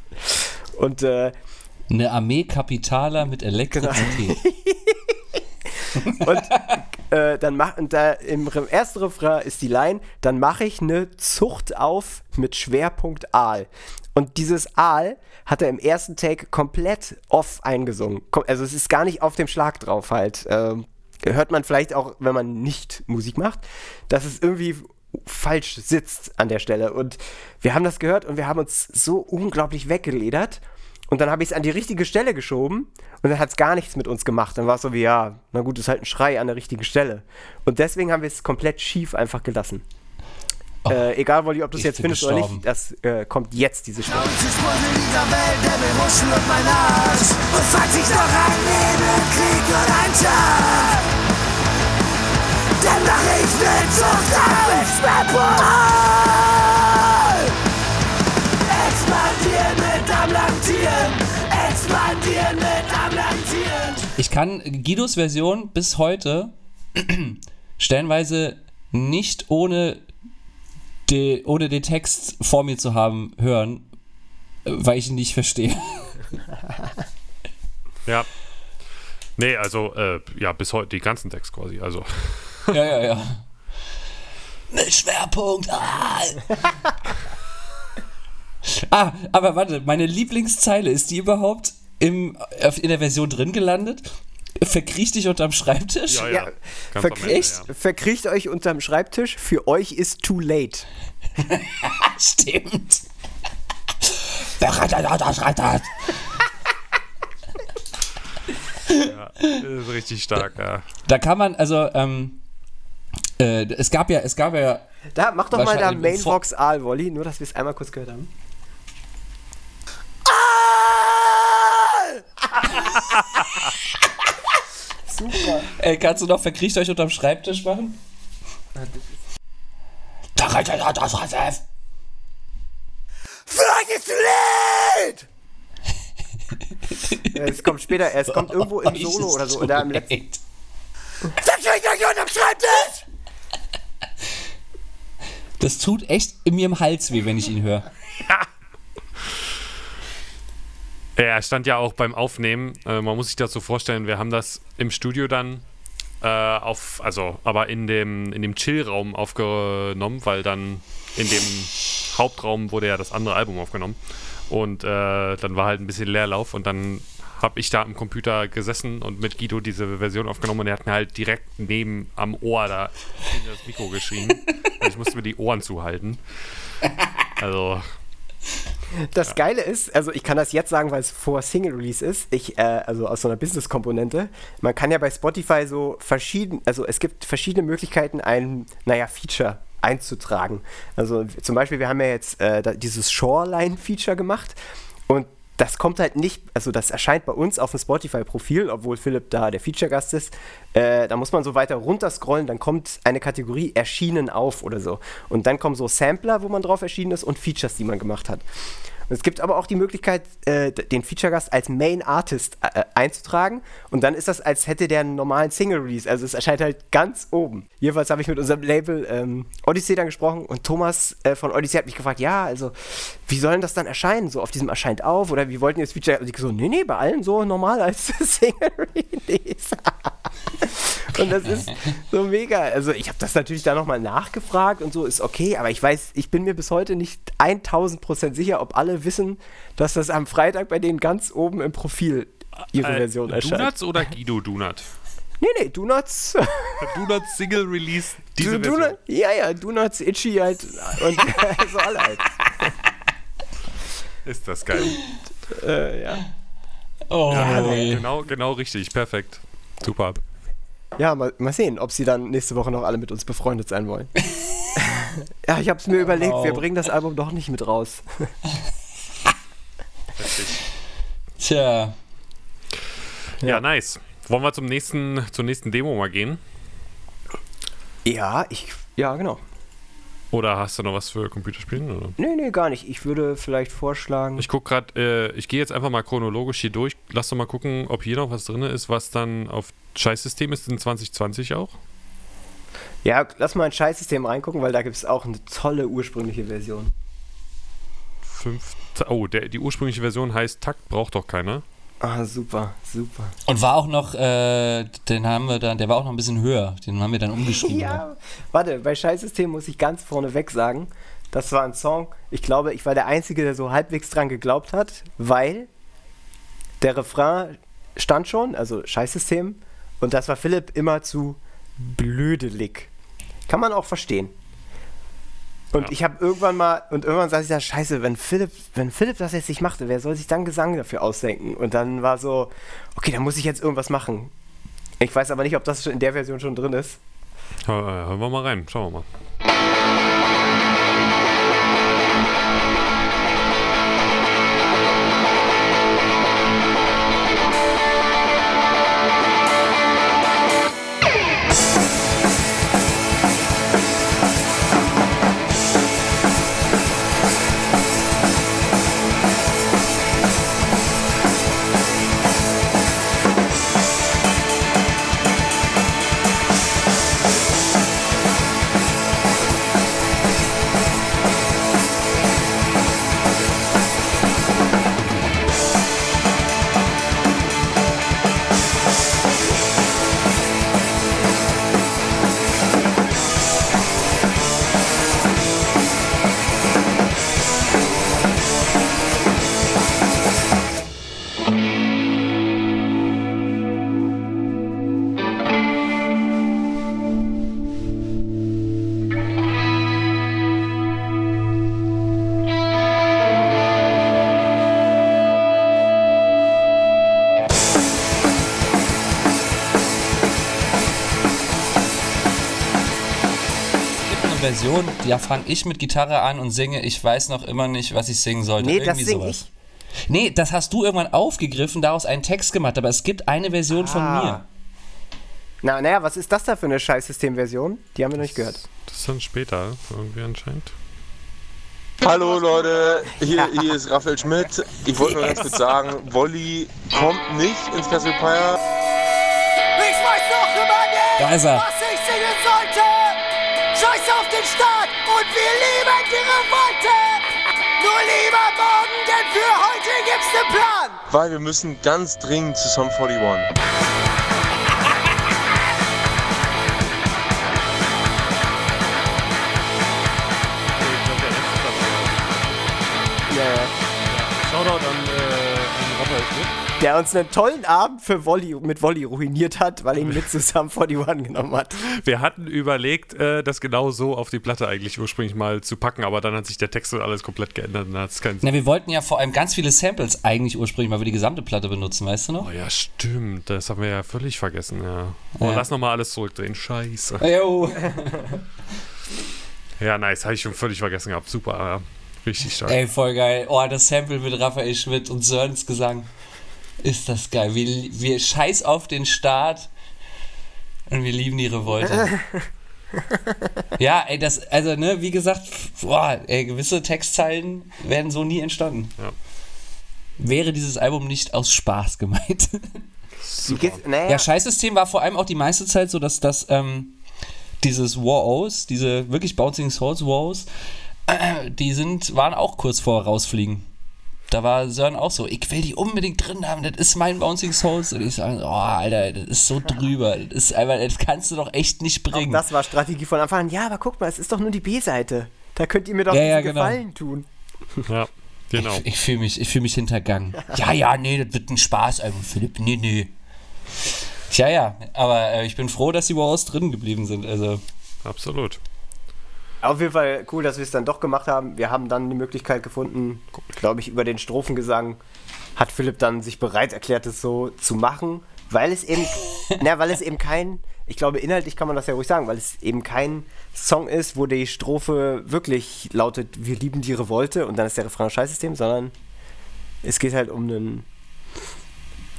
Und äh, Eine Armee Kapitaler mit Elektrizität. Und äh, dann mach, und da im ersten Refrain ist die Line, dann mache ich eine Zucht auf mit Schwerpunkt Aal. Und dieses Aal hat er im ersten Take komplett off eingesungen. Also es ist gar nicht auf dem Schlag drauf halt. Ähm, hört man vielleicht auch, wenn man nicht Musik macht, dass es irgendwie falsch sitzt an der Stelle. Und wir haben das gehört und wir haben uns so unglaublich weggeledert. Und dann habe ich es an die richtige Stelle geschoben und dann hat es gar nichts mit uns gemacht. Dann war es so wie, ja, na gut, ist halt ein Schrei an der richtigen Stelle. Und deswegen haben wir es komplett schief einfach gelassen. äh, egal, Wolli, ob du es jetzt findest oder gestorben. nicht, das äh, kommt jetzt, diese dieser Welt der und mein Arsch. Und falls ich noch ein Leben, Krieg und ein Tag, dann mache ich mit Zucht auf Schwerpunkt. Ich kann Guidos Version bis heute stellenweise nicht ohne, de, ohne den Text vor mir zu haben hören, weil ich ihn nicht verstehe. Ja. Nee, also, äh, ja, bis heute die ganzen Text quasi. Also, ja, ja, ja. Mit Schwerpunkt. Ah. ah, aber warte, meine Lieblingszeile, ist die überhaupt im, in der Version drin gelandet? Verkriech dich unterm Schreibtisch? ja, ja. Ja, verkriecht, Ende, ja. verkriecht euch unterm Schreibtisch, für euch ist too late. Stimmt. Das ist richtig stark, ja. Da kann man, also, ähm, äh, es gab ja, es gab ja, Da, mach doch mal da Mainbox Aal, Wolli, nur dass wir es einmal kurz gehört haben. Super. äh, kannst du noch verkriecht euch unterm Schreibtisch machen? Für euch ist too late. Ja, Es kommt später, es kommt irgendwo im Solo oder so. Oder im letzten. late. Verkriegt euch unterm Schreibtisch. Das tut echt in mir im Hals weh, wenn ich ihn höre. Er stand ja auch beim Aufnehmen. Äh, man muss sich das so vorstellen, wir haben das im Studio dann äh, auf, also, aber in dem, in dem Chill-Raum aufgenommen, weil dann in dem Hauptraum wurde ja das andere Album aufgenommen. Und äh, dann war halt ein bisschen Leerlauf und dann habe ich da am Computer gesessen und mit Guido diese Version aufgenommen und er hat mir halt direkt neben am Ohr da in das Mikro geschrien. ich musste mir die Ohren zuhalten. Also, Das Geile ist, also ich kann das jetzt sagen, weil es vor Single Release ist, ich, äh, also aus so einer Business-Komponente. Man kann ja bei Spotify so verschieden, also es gibt verschiedene Möglichkeiten, ein, naja, Feature einzutragen. Also zum Beispiel, wir haben ja jetzt äh, dieses Shoreline-Feature gemacht und das kommt halt nicht, also das erscheint bei uns auf dem Spotify-Profil, obwohl Philipp da der Feature-Gast ist. Äh, da muss man so weiter runter scrollen, dann kommt eine Kategorie erschienen auf oder so. Und dann kommen so Sampler, wo man drauf erschienen ist und Features, die man gemacht hat. Und es gibt aber auch die Möglichkeit, äh, den Feature-Gast als Main Artist äh, einzutragen. Und dann ist das, als hätte der einen normalen Single-Release. Also es erscheint halt ganz oben. Jedenfalls habe ich mit unserem Label ähm, Odyssey dann gesprochen und Thomas äh, von Odyssey hat mich gefragt, ja, also wie soll denn das dann erscheinen? So auf diesem erscheint auf oder wie wollten ihr das Feature? Und ich so, nee, nee, bei allen so normal als Single-Release. Und das ist so mega. Also ich habe das natürlich da nochmal nachgefragt und so ist okay, aber ich weiß, ich bin mir bis heute nicht 1000% sicher, ob alle wissen, dass das am Freitag bei denen ganz oben im Profil ihre Version erscheint. Donuts oder Guido Donut? Nee, nee, Donuts. Donuts Single Release, diese Du- Version. Donut, ja, ja, Donuts, Itchy halt und so alle halt. Ist das geil. Äh, ja. Oh, Genau, genau richtig. Perfekt. Super. Ja, mal, mal sehen, ob sie dann nächste Woche noch alle mit uns befreundet sein wollen. ja, ich habe es mir überlegt, wir bringen das Album doch nicht mit raus. Tja, Ja, nice. Wollen wir zum nächsten, zur nächsten Demo mal gehen? Ja, ich, ja, genau. Oder hast du noch was für Computerspielen? Oder? Nee, nee, gar nicht. Ich würde vielleicht vorschlagen. Ich gucke gerade, äh, ich gehe jetzt einfach mal chronologisch hier durch. Lass doch mal gucken, ob hier noch was drin ist, was dann auf Scheißsystem ist in 2020 auch. ja, lass mal ein Scheißsystem reingucken, weil da gibt es auch eine tolle ursprüngliche Version. Fünf, oh, der, die ursprüngliche Version heißt Takt braucht doch keiner. Ah, super, super. und war auch noch, äh, den haben wir dann, der war auch noch ein bisschen höher. Den haben wir dann umgeschrieben. Ja, warte, bei Scheißsystem muss ich ganz vorneweg sagen, das war ein Song, ich glaube, ich war der Einzige, der so halbwegs dran geglaubt hat, weil der Refrain stand schon, also Scheißsystem, und das war Philipp immer zu blödelig. Kann man auch verstehen. Und Ja. ich habe irgendwann mal, und irgendwann saß ich da, scheiße, wenn Philipp, wenn Philipp das jetzt nicht machte, wer soll sich dann Gesang dafür ausdenken? Und dann war so, okay, dann muss ich jetzt irgendwas machen. Ich weiß aber nicht, ob das in der Version schon drin ist. Äh, hören wir mal rein, schauen wir mal. Da fange ich mit Gitarre an und singe, ich weiß noch immer nicht, was ich singen sollte. Nee, das Irgendwie sing sowas. ich. Nee, das hast du irgendwann aufgegriffen, daraus einen Text gemacht, aber es gibt eine Version von Ah. mir. Na, naja, was ist das da für eine Scheißsystem-Version? Die haben wir noch nicht gehört. Das ist dann später irgendwie anscheinend. Hallo Leute, hier, hier ist Raphael Schmidt. Ich wollte nur ganz kurz sagen, Wolli kommt nicht ins Cassiopeia. Ich weiß noch immer nicht, Da ist er. was ich singen sollte. Scheiß auf den Staat und wir lieben die Revolte. Nur lieber morgen, denn für heute gibt's den Plan. weil wir müssen ganz dringend zu Sum 41. Der uns einen tollen Abend für Volley, mit Volley ruiniert hat, weil er ihn mit zusammen 41 genommen hat. Wir hatten überlegt, äh, das genau so auf die Platte eigentlich ursprünglich mal zu packen, aber dann hat sich der Text und alles komplett geändert und dann hat es keinen Sinn. Na, wir wollten ja vor allem ganz viele Samples eigentlich ursprünglich mal für die gesamte Platte benutzen, weißt du noch? Oh ja, stimmt. Das haben wir ja völlig vergessen, ja. Oh, Ja. lass nochmal alles zurückdrehen. Scheiße. Jo. Ja, nice. Habe ich schon völlig vergessen gehabt. Super. Ja. Richtig stark. Ey, voll geil. Oh, das Sample mit Raphael Schmidt und Sörens Gesang. Ist das geil. Wir, wir scheiß auf den Start und wir lieben die Revolte. ja, ey, das, also, ne, wie gesagt, boah, ey, gewisse Textzeilen wären so nie entstanden. Ja. Wäre dieses Album nicht aus Spaß gemeint. Naja, Ja, Scheißsystem war vor allem auch die meiste Zeit so, dass das, ähm, dieses War-Os, diese wirklich Bouncing Souls War-Os, äh, die sind, waren auch kurz vor rausfliegen. Da war Sören auch so, ich will die unbedingt drin haben, das ist mein Bouncing Souls. Und ich sage, oh, Alter, das ist so drüber. Das ist einfach, das kannst du doch echt nicht auch bringen. das war Strategie von Anfang an. Ja, aber guck mal, es ist doch nur die B-Seite. Da könnt ihr mir doch Ja, diesen ja, genau. Gefallen tun. Ja, genau. Ich, ich fühle mich, ich fühl mich hintergangen. Ja, ja, nee, das wird ein Spaßalbum, Philipp. Nee, nee. Tja, ja, aber äh, ich bin froh, dass die War-Os drin geblieben sind. Also, Absolut. Auf jeden Fall cool, dass wir es dann doch gemacht haben. Wir haben dann die Möglichkeit gefunden, glaube ich, über den Strophengesang hat Philipp dann sich bereit erklärt, es so zu machen, weil es eben, na, weil es eben kein, ich glaube, inhaltlich kann man das ja ruhig sagen, weil es eben kein Song ist, wo die Strophe wirklich lautet, wir lieben die Revolte und dann ist der Refrain ein Scheißsystem, sondern es geht halt um einen,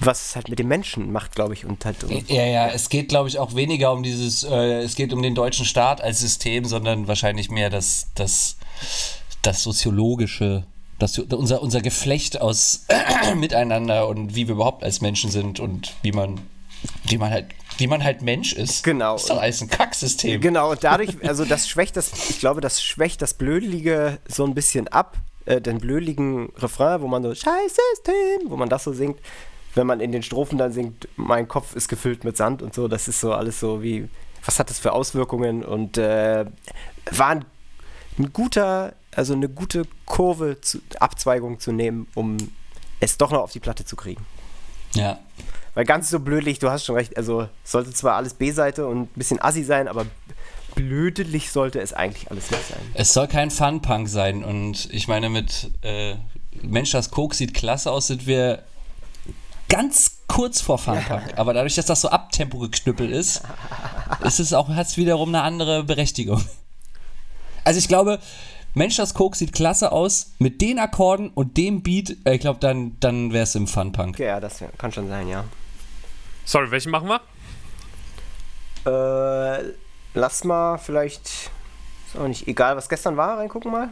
was es halt mit dem Menschen macht, glaube ich, und halt um, Ja, ja, es geht, glaube ich, auch weniger um dieses, äh, es geht um den deutschen Staat als System, sondern wahrscheinlich mehr das, das, das soziologische, das, unser, unser Geflecht aus Miteinander und wie wir überhaupt als Menschen sind und wie man, wie man halt, wie man halt Mensch ist. Genau. ist doch alles ein Kacksystem. Genau, und dadurch, also das schwächt das, ich glaube, das schwächt das Blödelige so ein bisschen ab, äh, den blödeligen Refrain, wo man so Scheißsystem, wo man das so singt, wenn man in den Strophen dann singt, mein Kopf ist gefüllt mit Sand und so, das ist so alles so wie, was hat das für Auswirkungen und äh, war ein, ein guter, also eine gute Kurve, zu, Abzweigung zu nehmen, um es doch noch auf die Platte zu kriegen. Ja. Weil ganz so blödlich, du hast schon recht, also sollte zwar alles B-Seite und ein bisschen assi sein, aber blödelig sollte es eigentlich alles nicht sein. Es soll kein Fun-Punk sein und ich meine mit äh, Mensch, das Coke sieht klasse aus, sind wir ganz kurz vor Fun-Punk. Aber dadurch, dass das so Abtempo geknüppelt ist, ist es auch, hat es wiederum eine andere Berechtigung. Also ich glaube, Mensch, das Coke sieht klasse aus, mit den Akkorden und dem Beat, äh, ich glaube, dann, dann wäre es im Fun-Punk. Ja, das kann schon sein, ja. Sorry, welchen machen wir? Äh, lass mal vielleicht, ist auch nicht egal, was gestern war, reingucken mal.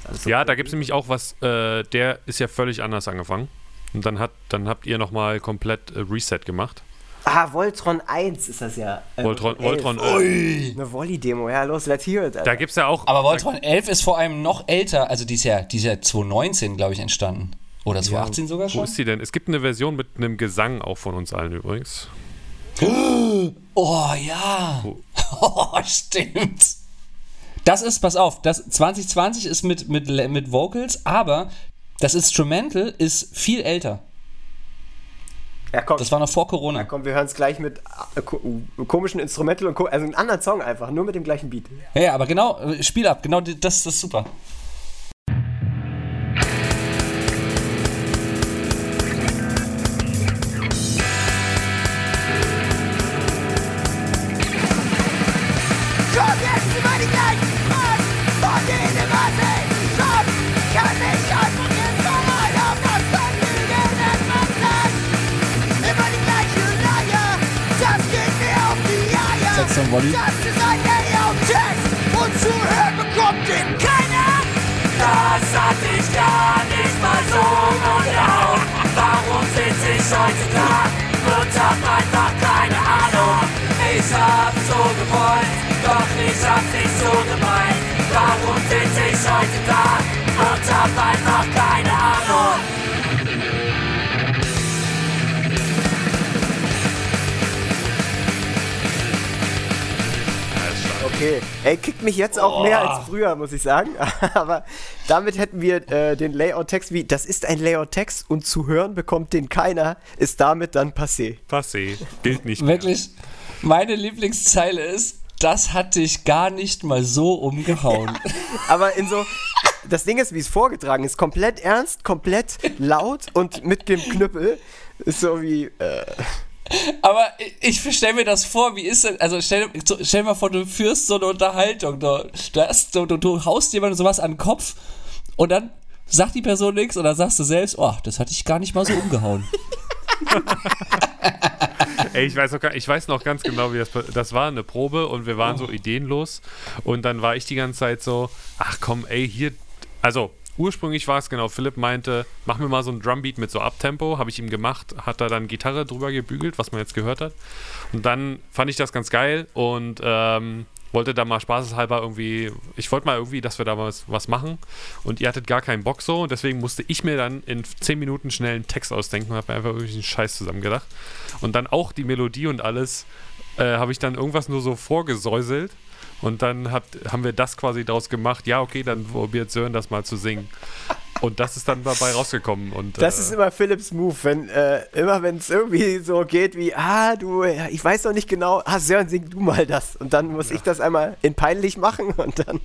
Ist alles so Ja, da gibt es nämlich auch was, äh, der ist ja völlig anders angefangen. Und dann, hat, dann habt ihr nochmal komplett äh, Reset gemacht. Ah, Voltron 1 ist das ja. Äh, Voltron, 11. Voltron äh, Eine Volley-Demo, ja, los, let's hear it. Alter. Da gibt es ja auch. Aber Voltron 11 ist vor allem noch älter, also die ist ja, die ist ja 2019, glaube ich, entstanden. Oder 2018 sogar Wo schon? ist die denn? Es gibt eine Version mit einem Gesang auch von uns allen übrigens. Oh ja. Oh, stimmt. Das ist, pass auf, das 2020 ist mit, mit, mit Vocals, aber das Instrumental ist viel älter. ja, komm, Das war noch vor Corona. komm, wir hören es gleich mit äh, ko komischen Instrumental und also einen anderen Song einfach, nur mit dem gleichen Beat. Ja, ja, aber genau, äh, Spiel ab, genau das, das ist super. Volley. Das ist ein Layout-Text und zu hören bekommt den keiner. Das hatte ich gar nicht mal so genau. Warum sitze ich heute da und hab einfach keine Ahnung? Ich hab so gewollt, doch ich hab's nicht so gemeint. Warum sitze ich heute da und hab einfach keine Ey, kickt mich jetzt auch mehr als früher, muss ich sagen. Aber damit hätten wir äh, den Layout-Text wie, das ist ein Layout-Text und zu hören bekommt den keiner, ist damit dann passé. Passé. Gilt nicht mehr. Wirklich, meine Lieblingszeile ist, das hat dich gar nicht mal so umgehauen. Aber in so, das Ding ist, wie es vorgetragen ist, komplett ernst, komplett laut und mit dem Knüppel. Ist so wie, äh, Aber ich, ich stell mir das vor, wie ist denn, also stell, stell dir mal vor, du führst so eine Unterhaltung, du, du, hast, du, du haust jemandem sowas an den Kopf und dann sagt die Person nichts und dann sagst du selbst, oh, das hatte ich gar nicht mal so umgehauen. Ey, ich weiß, noch, ich weiß noch ganz genau, wie das Das war eine Probe und wir waren so ideenlos. Und dann war ich die ganze Zeit so, ach komm, ey, hier. Also, ursprünglich war es genau, Philipp meinte, mach mir mal so ein Drumbeat mit so Abtempo. Habe ich ihm gemacht, hat er dann Gitarre drüber gebügelt, was man jetzt gehört hat. Und dann fand ich das ganz geil und ähm, wollte da mal spaßeshalber irgendwie, ich wollte mal irgendwie, dass wir da was, was machen und ihr hattet gar keinen Bock so und deswegen musste ich mir dann in 10 Minuten schnell einen Text ausdenken und habe mir einfach irgendwie einen Scheiß zusammengedacht. Und dann auch die Melodie und alles äh, habe ich dann irgendwas nur so vorgesäuselt und dann hat, haben wir das quasi draus gemacht, ja okay, dann probiert Sören das mal zu singen. Und das ist dann dabei rausgekommen. Und, das äh, ist immer Philips Move, wenn, äh, immer wenn es irgendwie so geht wie, ah, du, ja, ich weiß noch nicht genau, ah, Sören, sing du mal das. Und dann muss ich das einmal in peinlich machen und dann,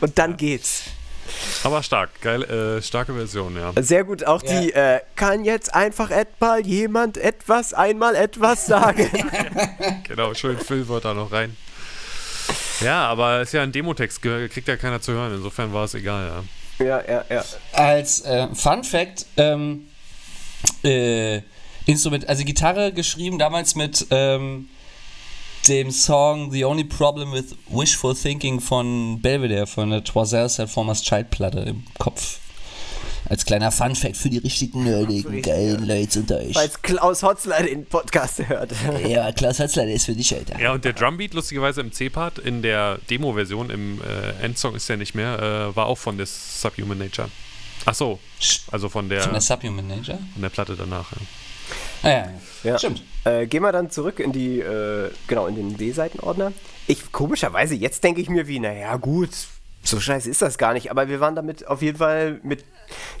und dann geht's. aber stark, geil, äh, starke Version, ja. Sehr gut, auch Ja. die, äh, kann jetzt einfach etwa jemand etwas, einmal etwas sagen. Genau, schön Füllwörter noch rein. Ja, aber ist ja ein Demotext, kriegt ja keiner zu hören, insofern war es egal, ja. ja, ja, ja. Als äh, Fun Fact, ähm, äh, Instrument, also Gitarre geschrieben damals mit ähm, dem Song The Only Problem with Wishful Thinking von Belvedere von der Twizel Performers Child Platte im Kopf. Als kleiner Fun Fact für die richtigen nerdigen, geilen Leute unter euch. Falls Klaus Hotzler den Podcast hört. Ja, Klaus Hatzler, der ist für dich, Alter. Ja, und der Drumbeat, lustigerweise im C-Part, in der Demo-Version, im äh, Endsong ist der nicht mehr, äh, war auch von der Subhuman Nature. Ach so, also von der, Von der Subhuman Nature? von der Platte danach. Ja. Ah, ja, ja. Ja. Stimmt. Äh, gehen wir dann zurück in die, äh, genau, in den B-Seitenordner. Ich, komischerweise, jetzt denke ich mir wie, naja, gut, so scheiße ist das gar nicht, aber wir waren damit auf jeden Fall mit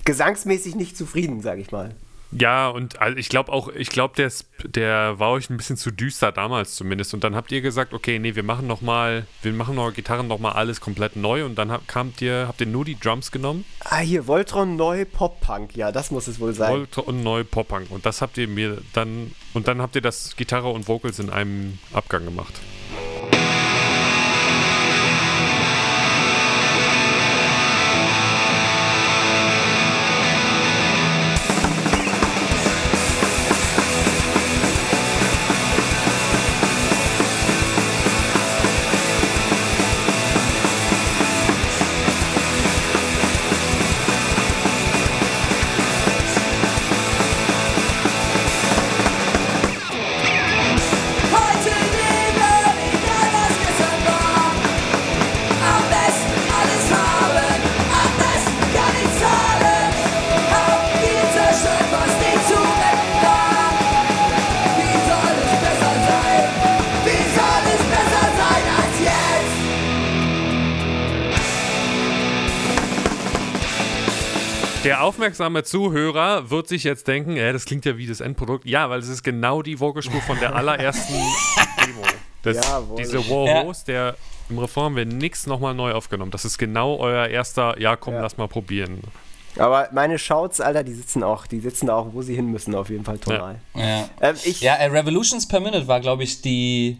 gesangsmäßig nicht zufrieden, sage ich mal. Ja, und also ich glaube auch, ich glaube, der, der war euch ein bisschen zu düster damals zumindest. Und dann habt ihr gesagt, okay, nee, wir machen noch mal, wir machen noch Gitarren noch mal alles komplett neu. Und dann habt, kamt ihr, habt ihr nur die Drums genommen Ah, hier, Voltron neu Pop-Punk, ja, das muss es wohl sein. Volt und neu Pop-Punk. Und das habt ihr mir dann, und dann habt ihr das Gitarre und Vocals in einem Abgang gemacht. Aufmerksame Zuhörer wird sich jetzt denken, äh, das klingt ja wie das Endprodukt. Ja, weil es ist genau die Vocalspur von der allerersten Demo. Das, Jawohl. diese Warhose, der im Refrain haben wir nichts nochmal neu aufgenommen. Das ist genau euer erster, ja komm, Ja. lass mal probieren. Aber meine Shouts, Alter, die sitzen auch, die sitzen auch, wo sie hin müssen, auf jeden Fall tonal. Ja. Ähm, ich, Ja, äh, Revolutions per Minute war, glaube ich, die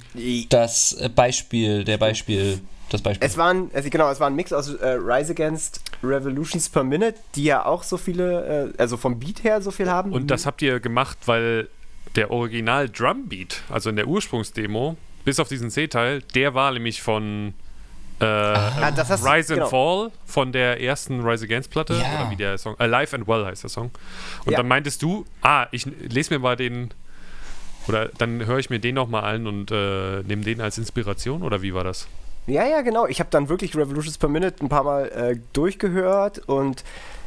das äh, Beispiel, der Beispiel, das Beispiel. Es waren, also genau, es war ein Mix aus äh, Rise Against Revolutions per Minute, die ja auch so viele, äh, also vom Beat her so viel haben. Und das habt ihr gemacht, weil der Original Drumbeat, also in der Ursprungsdemo, bis auf diesen C-Teil, der war nämlich von äh, Ah, du- Rise and genau. Fall von der ersten Rise Against Platte Ja. oder wie der Song Alive and Well heißt der Song. Und Ja. dann meintest du, ah, ich lese mir mal den oder dann höre ich mir den nochmal an und äh, nehme den als Inspiration oder wie war das? Ja, ja, genau. Ich habe dann wirklich Revolutions per Minute ein paar Mal äh, durchgehört und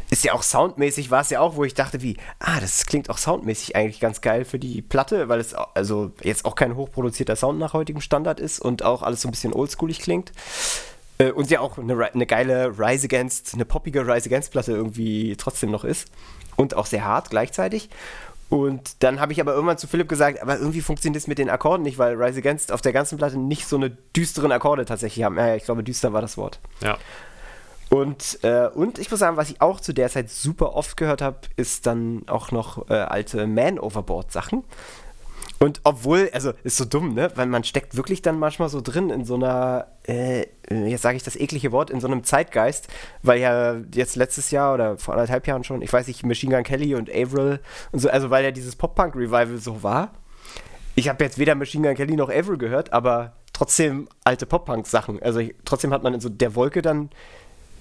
ist ja auch soundmäßig, war es ja auch, wo ich dachte, wie, ah, das klingt auch soundmäßig eigentlich ganz geil für die Platte, weil es also jetzt auch kein hochproduzierter Sound nach heutigem Standard ist und auch alles so ein bisschen oldschoolig klingt. Äh, und ja auch eine, eine geile Rise Against, eine poppige Rise Against Platte irgendwie trotzdem noch ist. Und auch sehr hart gleichzeitig. Und dann habe ich aber irgendwann zu Philipp gesagt, aber irgendwie funktioniert es mit den Akkorden nicht, weil Rise Against auf der ganzen Platte nicht so eine düsteren Akkorde tatsächlich haben. Ja, ich glaube, düster war das Wort. Ja. Und, äh, und ich muss sagen, was ich auch zu der Zeit super oft gehört habe, ist dann auch noch äh, alte Man-Overboard-Sachen. Und obwohl, also ist so dumm, ne? Weil man steckt wirklich dann manchmal so drin in so einer, äh, jetzt sage ich das eklige Wort, in so einem Zeitgeist, weil ja jetzt letztes Jahr oder vor anderthalb Jahren schon, ich weiß nicht, Machine Gun Kelly und Avril und so, also weil ja dieses Pop-Punk-Revival so war. Ich habe jetzt weder Machine Gun Kelly noch Avril gehört, aber trotzdem alte Pop-Punk-Sachen. Also ich, trotzdem hat man in so der Wolke dann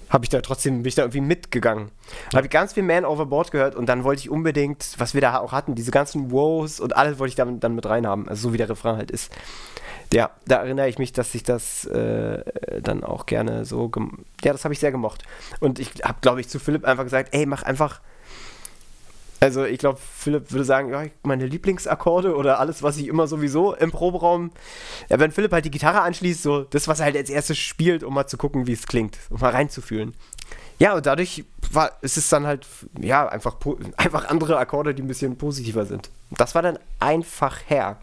habe ich da trotzdem, bin ich da irgendwie mitgegangen. Habe ich ganz viel Man Overboard gehört und dann wollte ich unbedingt, was wir da auch hatten, diese ganzen Wows und alles wollte ich dann, dann mit reinhaben, also so wie der Refrain halt ist. Ja, da erinnere ich mich, dass ich das äh, dann auch gerne so, ja, das habe ich sehr gemocht. Und ich habe, glaube ich, zu Philipp einfach gesagt, ey, mach einfach, also ich glaube, Philipp würde sagen, ja, meine Lieblingsakkorde oder alles, was ich immer sowieso im Proberaum, ja, wenn Philipp halt die Gitarre anschließt, so das, was er halt als erstes spielt, um mal zu gucken, wie es klingt, um mal reinzufühlen. Ja, und dadurch war, ist es dann halt, ja, einfach, einfach andere Akkorde, die ein bisschen positiver sind. Das war dann einfach her.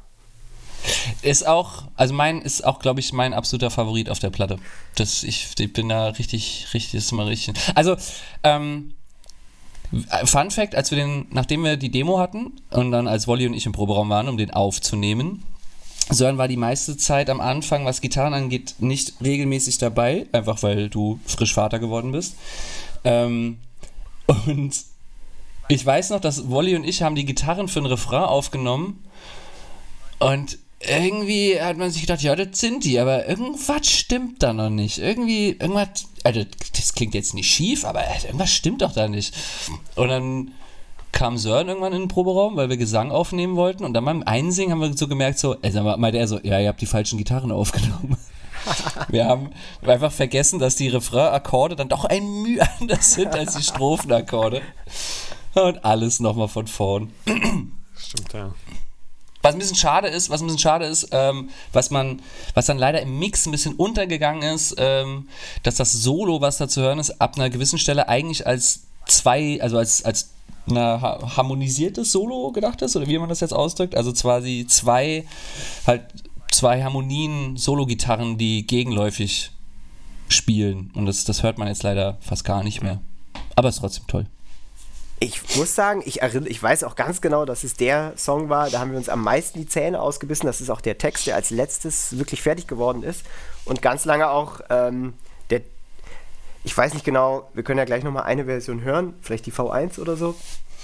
Ist auch, also mein ist auch, glaube ich, mein absoluter Favorit auf der Platte. Das, ich, ich bin da richtig, richtig, ist mal richtig. Also, ähm, Fun Fact, als wir den, nachdem wir die Demo hatten und dann als Wolli und ich im Proberaum waren, um den aufzunehmen, Sören war die meiste Zeit am Anfang, was Gitarren angeht, nicht regelmäßig dabei, einfach weil du frisch Vater geworden bist. Ähm, und ich weiß noch, dass Wolli und ich haben die Gitarren für ein Refrain aufgenommen und irgendwie hat man sich gedacht, ja, das sind die, aber irgendwas stimmt da noch nicht. Irgendwie, irgendwas, also das klingt jetzt nicht schief, aber irgendwas stimmt doch da nicht. Und dann kam Sören irgendwann in den Proberaum, weil wir Gesang aufnehmen wollten und dann beim Einsingen haben wir so gemerkt, so, also meinte er so, ja, ihr habt die falschen Gitarren aufgenommen. Wir haben einfach vergessen, dass die Refrain-Akkorde dann doch ein Mühe anders sind als die Strophenakkorde. Und alles nochmal von vorn. Stimmt, ja. Was ein bisschen schade ist, was ein bisschen schade ist, ähm, was man, was dann leider im Mix ein bisschen untergegangen ist, ähm, dass das Solo, was da zu hören ist, ab einer gewissen Stelle eigentlich als zwei, also als, als ein harmonisiertes Solo gedacht ist, oder wie man das jetzt ausdrückt. Also quasi zwei, halt zwei Harmonien, Solo-Gitarren, die gegenläufig spielen. Und das, das hört man jetzt leider fast gar nicht mehr. Aber ist trotzdem toll. Ich muss sagen, ich, erinn- ich weiß auch ganz genau, dass es der Song war, da haben wir uns am meisten die Zähne ausgebissen. Das ist auch der Text, der als letztes wirklich fertig geworden ist. Und ganz lange auch ähm, der, ich weiß nicht genau, wir können ja gleich nochmal eine Version hören, vielleicht die V1 oder so,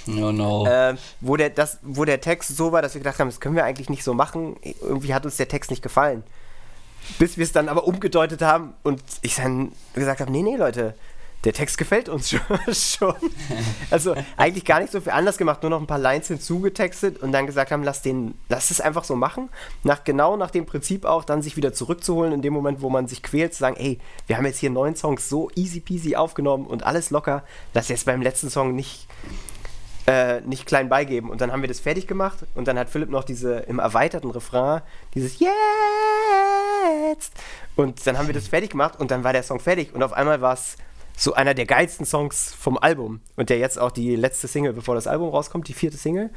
No, no. ähm, wo, der, das, wo der Text so war, dass wir gedacht haben, das können wir eigentlich nicht so machen. Irgendwie hat uns der Text nicht gefallen. Bis wir es dann aber umgedeutet haben und ich dann gesagt habe, nee, nee, Leute, der Text gefällt uns schon. Also eigentlich gar nicht so viel anders gemacht, nur noch ein paar Lines hinzugetextet und dann gesagt haben, lass, den, lass es einfach so machen. Nach, genau nach dem Prinzip auch, dann sich wieder zurückzuholen in dem Moment, wo man sich quält, zu sagen, ey, wir haben jetzt hier neun Songs so easy peasy aufgenommen und alles locker. Lass jetzt beim letzten Song nicht äh, nicht klein beigeben. Und dann haben wir das fertig gemacht und dann hat Philipp noch diese im erweiterten Refrain, dieses Jetzt. Und dann haben wir das fertig gemacht und dann war der Song fertig und auf einmal war es so einer der geilsten Songs vom Album und der jetzt auch die letzte Single, bevor das Album rauskommt, die vierte Single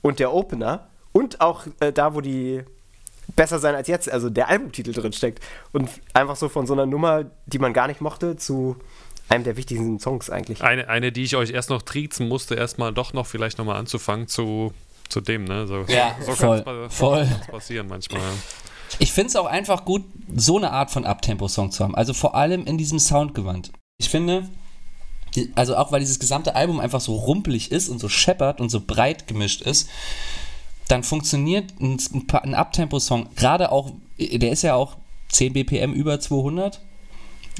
und der Opener und auch äh, da, wo die besser sein als jetzt, also der Albumtitel drin steckt und einfach so von so einer Nummer, die man gar nicht mochte, zu einem der wichtigsten Songs eigentlich. Eine, eine, die ich euch erst noch triezen musste, erstmal doch noch vielleicht nochmal anzufangen zu, zu dem, ne? So, Ja, so pa- voll. kann's passieren manchmal. Ich finde es auch einfach gut, so eine Art von Abtempo-Song zu haben. Also vor allem in diesem Soundgewand. Ich finde, also auch weil dieses gesamte Album einfach so rumpelig ist und so scheppert und so breit gemischt ist, dann funktioniert ein, ein Abtempo-Song, gerade auch, der ist ja auch 10 BPM über 200.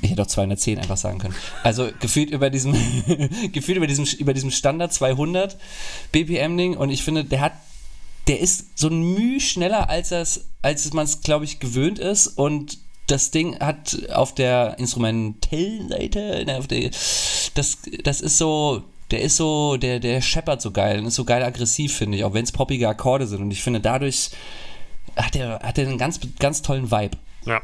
Ich hätte auch 210 einfach sagen können. Also gefühlt über diesem, gefühlt über diesem, über diesem Standard 200 BPM-Ding und ich finde, der hat der ist so ein Mühe schneller, als, das, als man es, glaube ich, gewöhnt ist. Und das Ding hat auf der instrumentellen Seite, ne, auf der, das, das ist so, der ist so, der, der scheppert so geil und ist so geil aggressiv, finde ich, auch wenn es poppige Akkorde sind. Und ich finde, dadurch hat er, hat er einen ganz, ganz tollen Vibe. Ja.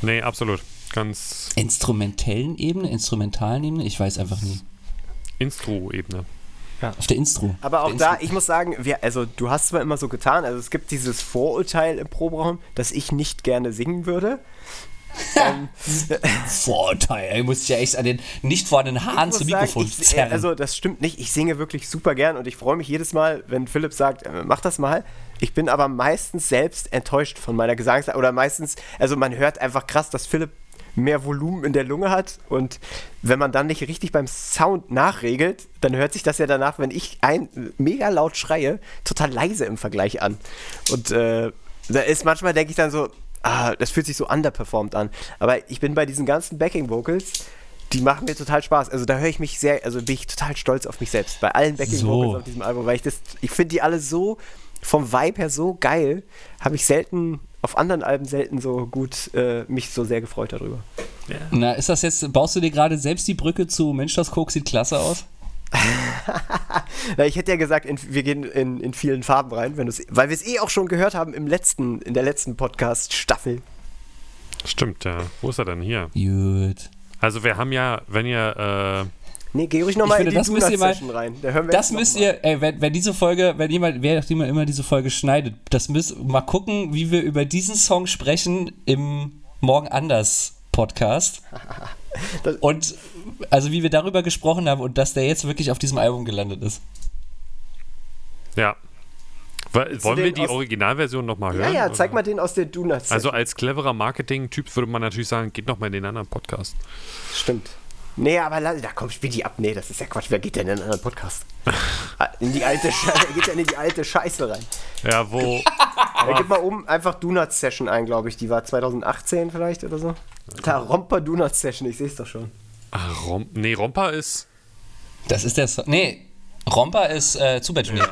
Nee, absolut. Ganz Instrumentellen Ebene, instrumentalen Ebene, ich weiß einfach nie. Instru-Ebene. Auf der Instru. Aber auch da, ich muss sagen, wir, also du hast zwar immer so getan, also es gibt dieses Vorurteil im Proberaum, dass ich nicht gerne singen würde. ähm, Vorurteil. Ich muss ja echt an den nicht vorhandenen Haaren zum sagen, Mikrofon ich, zerren. Also das stimmt nicht, ich singe wirklich super gern und ich freue mich jedes Mal, wenn Philipp sagt, äh, mach das mal. Ich bin aber meistens selbst enttäuscht von meiner Gesangs... Oder meistens, also man hört einfach krass, dass Philipp mehr Volumen in der Lunge hat und wenn man dann nicht richtig beim Sound nachregelt, dann hört sich das ja danach, wenn ich ein mega laut schreie, total leise im Vergleich an. Und äh, da ist manchmal, denke ich dann so, ah, das fühlt sich so underperformed an. Aber ich bin bei diesen ganzen Backing-Vocals, die machen mir total Spaß. Also da höre ich mich sehr, also bin ich total stolz auf mich selbst. Bei allen Backing-Vocals So. auf diesem Album, weil ich das, ich finde die alle so vom Vibe her so geil, habe ich selten, auf anderen Alben selten so gut äh, mich so sehr gefreut darüber. Na, ist das jetzt, baust du dir gerade selbst die Brücke zu Mensch, das Koks sieht klasse aus? Na, ich hätte ja gesagt, in, wir gehen in, in vielen Farben rein, weil wir es eh auch schon gehört haben im letzten, in der letzten Podcast-Staffel. Stimmt, ja. Wo ist er denn hier? Gut. Also wir haben ja, wenn ihr, äh, Nee, geh ruhig nochmal in die das müsst ihr mal- Donuts-Session rein. Da hören wir Das müsst ihr, ey, wenn, wenn diese Folge, wenn jemand, wer auch immer immer diese Folge schneidet, das müsst mal gucken, wie wir über diesen Song sprechen im Morgen anders Podcast. Und also wie wir darüber gesprochen haben und dass der jetzt wirklich auf diesem Album gelandet ist. ja. Wollen wir die Originalversion nochmal Ja, hören? ja, zeig oder? mal den aus der Donuts. Also als cleverer Marketing-Typ würde man natürlich sagen, geht nochmal in den anderen Podcast. Stimmt. Nee, aber da komm, spiel die ab. Nee, das ist ja Quatsch. Wer geht denn in einen anderen Podcast? Ah, in die alte Scheiße. Wer geht denn in die alte Scheiße rein? Ja, wo, Ja, gib mal oben einfach Donuts Session ein, glaube ich. Die war 2018 vielleicht oder so. Da, Romper Donuts Session, ich sehe es doch schon. ah, Rom, nee, Romper ist, Das ist der Song. Nee, Romper ist äh, Zubetoniert.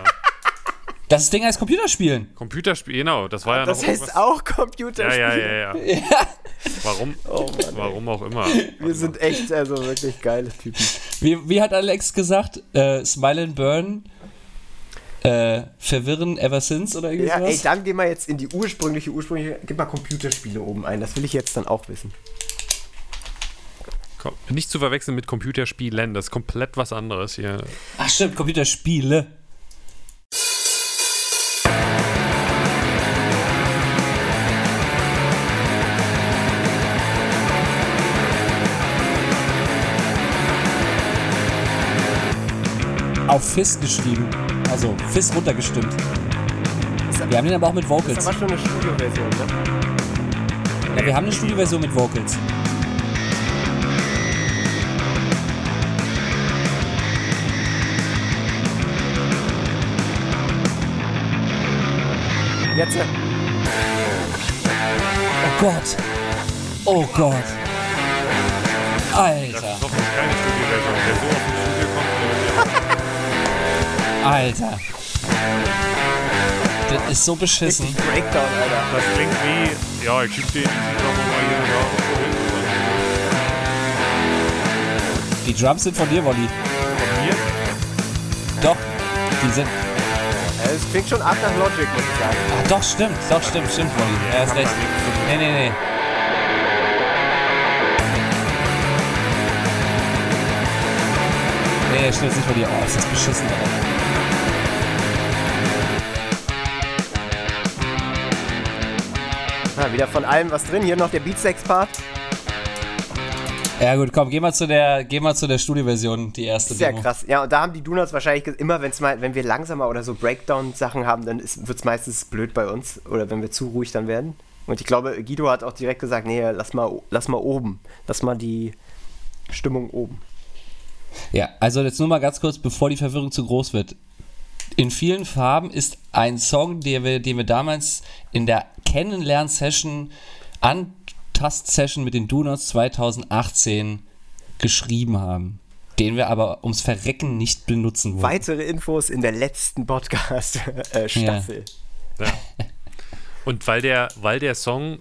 Das Ding heißt Computerspielen. Computerspiel, genau, das war ja Das noch heißt irgendwas- auch Computerspiel. Ja, ja, ja, ja. Warum? Oh Warum auch immer. Wir sind echt, also wirklich geile Typen. Wie, wie hat Alex gesagt? Äh, Smile and Burn. Äh, verwirren ever since oder irgendwie Ja, ey, dann gehen wir jetzt in die ursprüngliche, ursprüngliche. Gib mal Computerspiele oben ein. Das will ich jetzt dann auch wissen. Komm, Nicht zu verwechseln mit Computerspielen, das ist komplett was anderes hier. Ach stimmt, Computerspiele. Auf Fizz geschrieben. Also Fizz runtergestimmt. Wir haben den aber auch mit Das Vocals. ist aber schon eine Studioversion, ne? Ja, wir haben eine Studioversion mit Vocals. Jetzt, äh, Oh Gott. Oh Gott. Das Alter, ist doch keine Studioversion. Wer so Alter. Das ist so beschissen. Breakdown, Alter. das klingt wie, ja, ich schieb den, die Drum mal hier rüber. Die Drums sind von dir, Wolli. Von mir? Doch, die sind. Es klingt schon arg nach Logic, muss ich sagen. Ah, doch, stimmt. Doch, stimmt, stimmt, Wolli. Er ist recht. Nee, nee, nee. Nee, stimmt nicht von dir. Oh, ist das beschissen, Alter. Na, wieder von allem was drin. Hier noch der Beatsex-Part. Ja, gut, komm, geh mal zu der, geh mal zu der Studioversion, die erste Sehr Demo. krass. Ja, und da haben die Donuts wahrscheinlich immer, wenn's mal, wenn wir langsamer oder so Breakdown-Sachen haben, dann wird es meistens blöd bei uns. Oder wenn wir zu ruhig dann werden. Und ich glaube, Guido hat auch direkt gesagt, nee, lass mal, lass mal oben. Lass mal die Stimmung oben. Ja, also jetzt nur mal ganz kurz, bevor die Verwirrung zu groß wird. In vielen Farben ist ein Song, den wir, den wir damals in der Kennenlern-Session, Antast-Session mit den Donuts 2018 geschrieben haben. Den wir aber ums Verrecken nicht benutzen wollen. Weitere Infos in der letzten Podcast-Staffel. Ja. Und weil der, weil der Song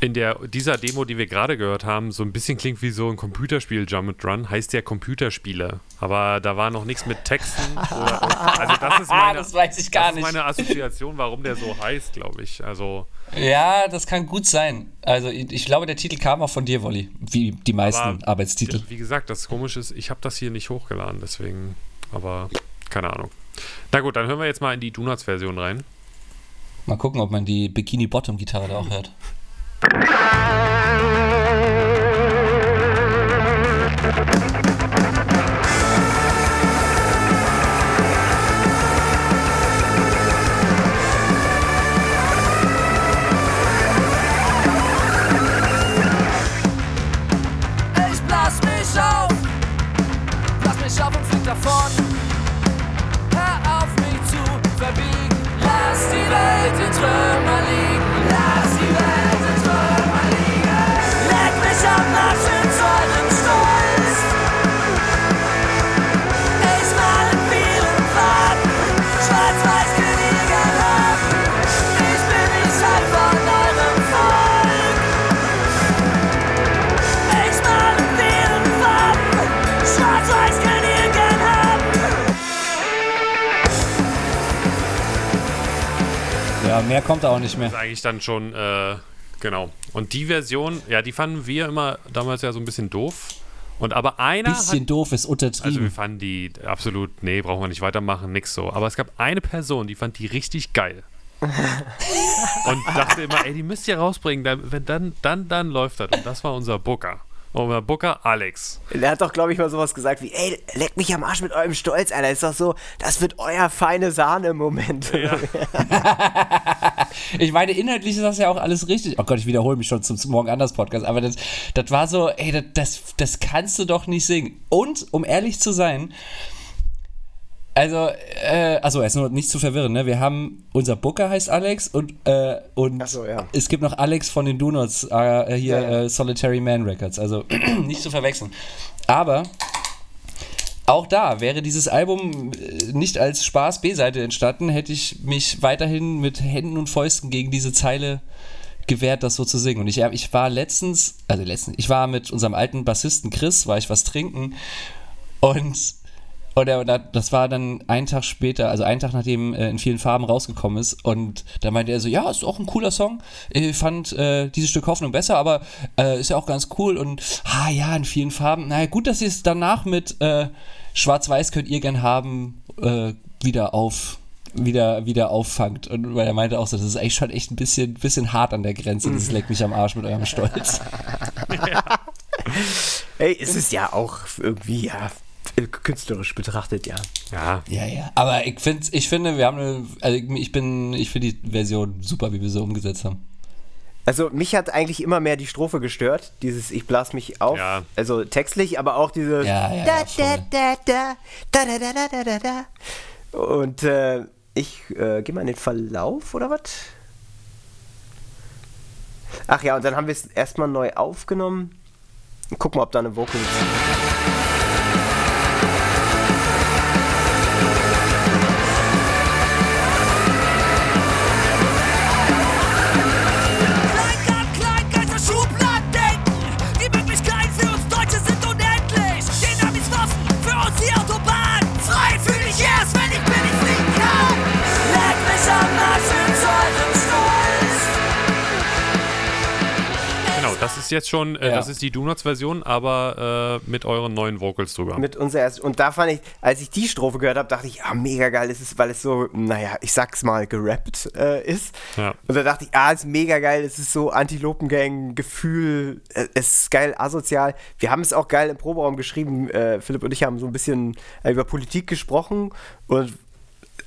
in der, dieser Demo, die wir gerade gehört haben, so ein bisschen klingt wie so ein Computerspiel Jump and Run, heißt ja Computerspiele. Aber da war noch nichts mit Texten. Oder, also das ist meine, das weiß ich gar das ist meine Assoziation, warum der so heißt, glaube ich. Also, Ja, das kann gut sein. Also ich, ich glaube, der Titel kam auch von dir, Wolli, wie die meisten Arbeitstitel. wie gesagt, das Komische ist, ich habe das hier nicht hochgeladen, deswegen, aber keine Ahnung. Na gut, dann hören wir jetzt mal in die Donuts-Version rein. Mal gucken, ob man die Bikini-Bottom-Gitarre da auch hört. Thank you. Mehr kommt da auch nicht mehr. ist eigentlich dann schon, äh, genau. Und die Version, ja, die fanden wir immer damals ja so ein bisschen doof. Und aber einer Bisschen hat, doof ist also wir untertrieben. fanden die absolut, nee, brauchen wir nicht weitermachen, nix so. Aber es gab eine Person, die fand die richtig geil. und dachte immer, ey, die müsst ihr rausbringen, dann, wenn dann, dann, dann läuft das. Und das war unser Booker. Unser Booker Alex. Der hat doch, glaube ich, mal sowas gesagt wie, ey, leckt mich am Arsch mit eurem Stolz, Alter. Ist doch so, das wird euer feine Sahne-Moment. Ich meine, inhaltlich ist das ja auch alles richtig. Oh Gott, ich wiederhole mich schon zum, zum Morgen anders Podcast, aber das, das war so, ey, das, das, das kannst du doch nicht singen. Und, um ehrlich zu sein, also, äh, also erst nur nicht zu verwirren, ne? Wir haben, unser Booker heißt Alex und, äh, und so, ja. es gibt noch Alex von den Donuts, äh, hier Ja. Äh, Solitary Man Records, also nicht zu verwechseln. Aber auch da wäre dieses Album äh, nicht als Spaß B-Seite entstanden, hätte ich mich weiterhin mit Händen und Fäusten gegen diese Zeile gewehrt, das so zu singen. Und ich, ich war letztens, also letztens, ich war mit unserem alten Bassisten Chris, war ich was trinken und und er, das war dann einen Tag später, also einen Tag nachdem äh, in vielen Farben rausgekommen ist. Und da meinte er so, ja, ist auch ein cooler Song. Ich fand äh, dieses Stück Hoffnung besser, aber äh, ist ja auch ganz cool. Und ah ja, in vielen Farben. Naja, gut, dass ihr es danach mit äh, Schwarz-Weiß könnt ihr gern haben, äh, wieder auf wieder, wieder auffangt. Und weil er meinte auch so, das ist eigentlich schon echt ein bisschen, bisschen hart an der Grenze. Das leckt mich am Arsch mit eurem Stolz. Ey, es ist ja auch irgendwie, ja, künstlerisch betrachtet, ja. Ja, Ja, ja. Aber ich, find's, ich finde, wir haben eine, also ich bin, ich finde die Version super, wie wir sie umgesetzt haben. Also mich hat eigentlich immer mehr die Strophe gestört, dieses Ich blas mich auf, Ja. also textlich, aber auch dieses Ja, ja, da, da, da, da, da, da, da, da, da, da. Und äh, ich äh, gehe mal in den Verlauf, oder was? Ach ja, und dann haben wir es erstmal neu aufgenommen. Gucken, ob da eine Vocal ist. Ist jetzt schon, äh, Ja. das ist die Donuts-Version, aber äh, mit euren neuen Vocals drüber. Mit unser erst und da fand ich, als ich die Strophe gehört habe, dachte ich, ah, mega geil ist es, weil es so, naja, ich sag's mal, gerappt äh, ist. Ja. Und da dachte ich, ah, ist mega geil, es ist so Antilopengang-Gefühl, äh, es ist geil asozial. Wir haben es auch geil im Proberaum geschrieben. Äh, Philipp und ich haben so ein bisschen äh, über Politik gesprochen und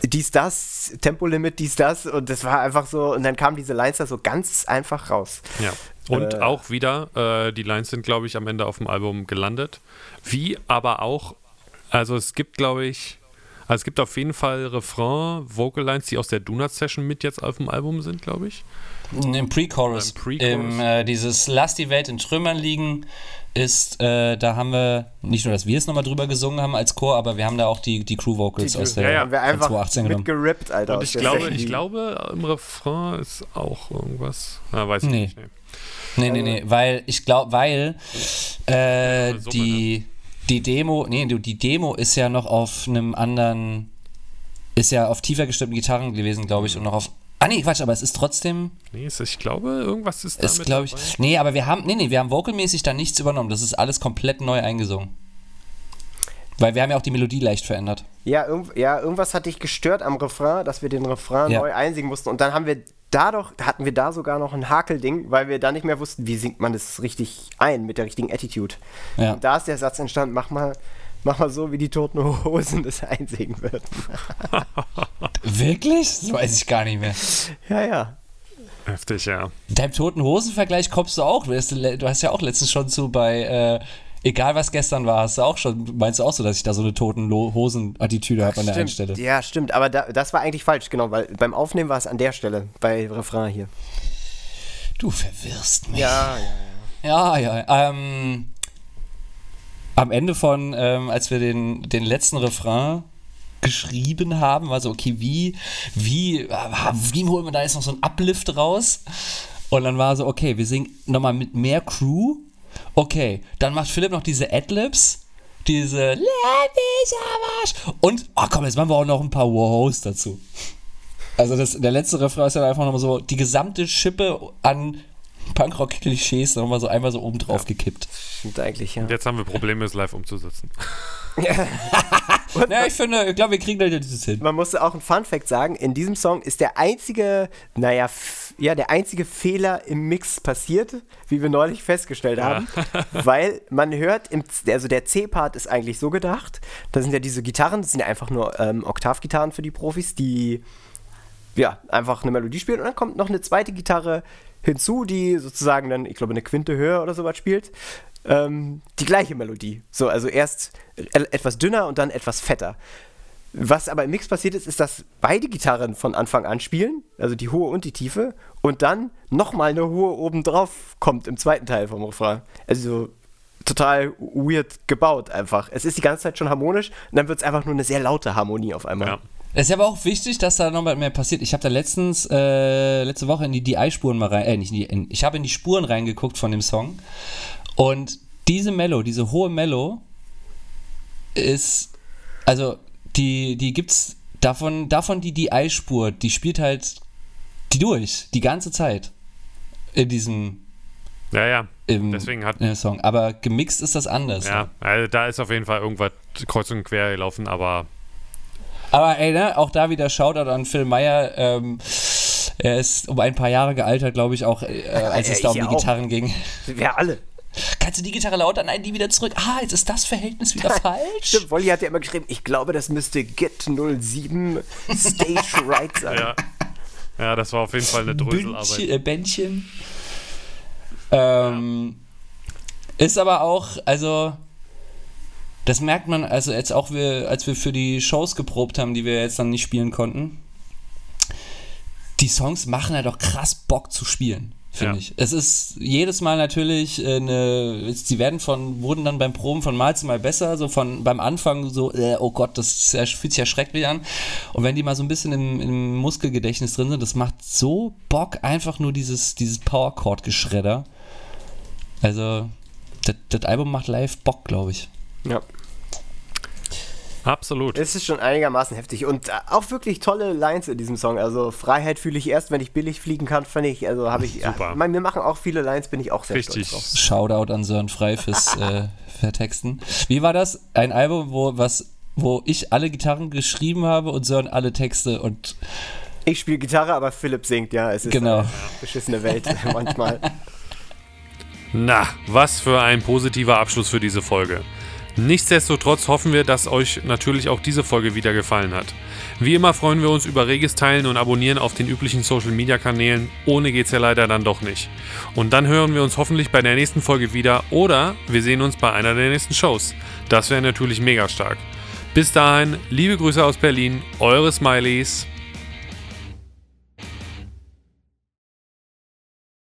dies, das, Tempolimit, dies, das und das war einfach so, und dann kamen diese Lines da so ganz einfach raus. Ja. Und Äh. auch wieder, äh, die Lines sind, glaube ich, am Ende auf dem Album gelandet. Wie aber auch, also es gibt, glaube ich, also es gibt auf jeden Fall Refrain, Vocal Lines, die aus der Donuts Session mit jetzt auf dem Album sind, glaube ich. Im Pre-Chorus. Im, äh, dieses Lass die Welt in Trümmern liegen ist, äh, da haben wir, nicht nur, dass wir es nochmal drüber gesungen haben als Chor, aber wir haben da auch die, die Crew-Vocals aus der Ja, ja. haben wir einfach 2018 genommen. mitgerippt, Alter. Und ich glaube, ich glaube, im Refrain ist auch irgendwas. Ah, weiß ich Nee. nicht. Nee. Nee, nee, nee, weil ich glaube, weil äh, die, die Demo, nee, du, die Demo ist ja noch auf einem anderen, ist ja auf tiefer gestimmten Gitarren gewesen, glaube ich, und noch auf. Ah nee, Quatsch, aber es ist trotzdem, Nee, ist, ich glaube, irgendwas ist da ist glaube ich. dabei. Nee, aber wir haben, nee, nee, wir haben vocalmäßig da nichts übernommen. Das ist alles komplett neu eingesungen. Weil wir haben ja auch die Melodie leicht verändert. Ja, irgend, ja, irgendwas hat dich gestört am Refrain, dass wir den Refrain Ja. neu einsingen mussten. Und dann haben wir dadurch, hatten wir da sogar noch ein Hakelding, weil wir da nicht mehr wussten, wie singt man das richtig ein, mit der richtigen Attitude. Ja. Und da ist der Satz entstanden, mach mal, mach mal so, wie die Toten Hosen das einsingen würden. Wirklich? Das weiß ich gar nicht mehr. Ja, ja. Heftig, ja. Deinem toten Hosen-Vergleich kommst du auch. Du hast, du hast ja auch letztens schon zu bei, äh, egal was gestern war, hast du auch schon, meinst du auch so, dass ich da so eine toten Hosen-Attitüde habe an der einen Stelle? Ja, stimmt. Aber da, das war eigentlich falsch, genau, weil beim Aufnehmen war es an der Stelle, bei Refrain hier. Du verwirrst mich. Ja, ja. Ja, ja. Ähm, am Ende von, ähm, als wir den, den letzten Refrain geschrieben haben, war so, okay, wie, wie, äh, wie holen wir da jetzt noch so einen Uplift raus? Und dann war so, okay, wir singen nochmal mit mehr Crew. Okay, dann macht Philipp noch diese Adlibs, diese. Und, oh komm, jetzt machen wir auch noch ein paar Wohos dazu. Also das, der letzte Refrain ist ja einfach nochmal so die gesamte Schippe an Punkrock-Klischees nochmal so einmal so oben drauf gekippt. Stimmt eigentlich, ja. Jetzt haben wir Probleme, es live umzusetzen. Ja, ich finde, ich glaube, wir kriegen da das hin. Man musste auch ein Fun Fact sagen, in diesem Song ist der einzige, naja, ja, der einzige Fehler im Mix passiert, wie wir neulich festgestellt haben, weil man hört, im, also der C-Part ist eigentlich so gedacht, da sind ja diese Gitarren, das sind ja einfach nur ähm, Oktavgitarren für die Profis, die ja, einfach eine Melodie spielen und dann kommt noch eine zweite Gitarre hinzu, die sozusagen dann, ich glaube, eine Quinte höher oder sowas spielt. Ähm, die gleiche Melodie. So, also erst e- etwas dünner und dann etwas fetter. Was aber im Mix passiert ist, ist, dass beide Gitarren von Anfang an spielen, also die hohe und die tiefe, und dann nochmal eine hohe obendrauf kommt im zweiten Teil vom Refrain. Also total weird gebaut einfach. Es ist die ganze Zeit schon harmonisch und dann wird es einfach nur eine sehr laute Harmonie auf einmal. Ja. Es ist aber auch wichtig, dass da nochmal mehr passiert. Ich habe da letztens, äh, letzte Woche in die DI-Spuren mal rein, äh, nicht in die, in, ich habe in die Spuren reingeguckt von dem Song. Und diese Mello, diese hohe Mello ist, also die, die gibt's davon, davon die DI-Spur, die spielt halt die durch, die ganze Zeit. In diesem Ja, ja. im, Deswegen hat- im Song. Aber gemixt ist das anders. Ja, also da ist auf jeden Fall irgendwas kreuz und quer gelaufen, aber Aber ey, ne, auch da wieder Shoutout an Phil Meyer. Ähm, er ist um ein paar Jahre gealtert, glaube ich, auch äh, als Ja, es da um die auch. Gitarren ging. Wir alle. Kannst du die Gitarre lauter? Nein, die wieder zurück. Ah, jetzt ist das Verhältnis wieder falsch. Stimmt, Wolli hat ja immer geschrieben, ich glaube, das müsste Git 07 Stage Right sein. ja. Ja, das war auf jeden Fall eine Bündchen, Dröselarbeit. äh, Bändchen. Ähm, Ist aber auch, also, das merkt man, also jetzt auch wir, als wir für die Shows geprobt haben, die wir jetzt dann nicht spielen konnten. Die Songs machen ja doch krass Bock zu spielen, finde Ja. ich. Es ist jedes Mal natürlich äh, eine, sie werden von, wurden dann beim Proben von Mal zu Mal besser, so von beim Anfang so, äh, oh Gott, das ist fühlt sich ja schrecklich an. Und wenn die mal so ein bisschen im, im Muskelgedächtnis drin sind, das macht so Bock, einfach nur dieses, dieses Power-Chord-Geschredder. Also, das, das Album macht live Bock, glaube ich. Ja. Absolut. Es ist schon einigermaßen heftig und äh, auch wirklich tolle Lines in diesem Song. Also Freiheit fühle ich erst, wenn ich billig fliegen kann, fand ich, also habe ich, Super. Ja, mein, mir machen auch viele Lines, bin ich auch sehr Richtig. stolz drauf. Shoutout an Sören Frei fürs äh, Vertexten. Wie war das? Ein Album, wo was wo ich alle Gitarren geschrieben habe und Sören alle Texte und Ich spiele Gitarre, aber Philipp singt, ja. Es ist Genau. eine beschissene Welt manchmal. Na, was für ein positiver Abschluss für diese Folge. Nichtsdestotrotz hoffen wir, dass euch natürlich auch diese Folge wieder gefallen hat. Wie immer freuen wir uns über reges Teilen und Abonnieren auf den üblichen Social Media Kanälen. Ohne geht's ja leider dann doch nicht. Und dann hören wir uns hoffentlich bei der nächsten Folge wieder oder wir sehen uns bei einer der nächsten Shows. Das wäre natürlich mega stark. Bis dahin, liebe Grüße aus Berlin, eure Smileys.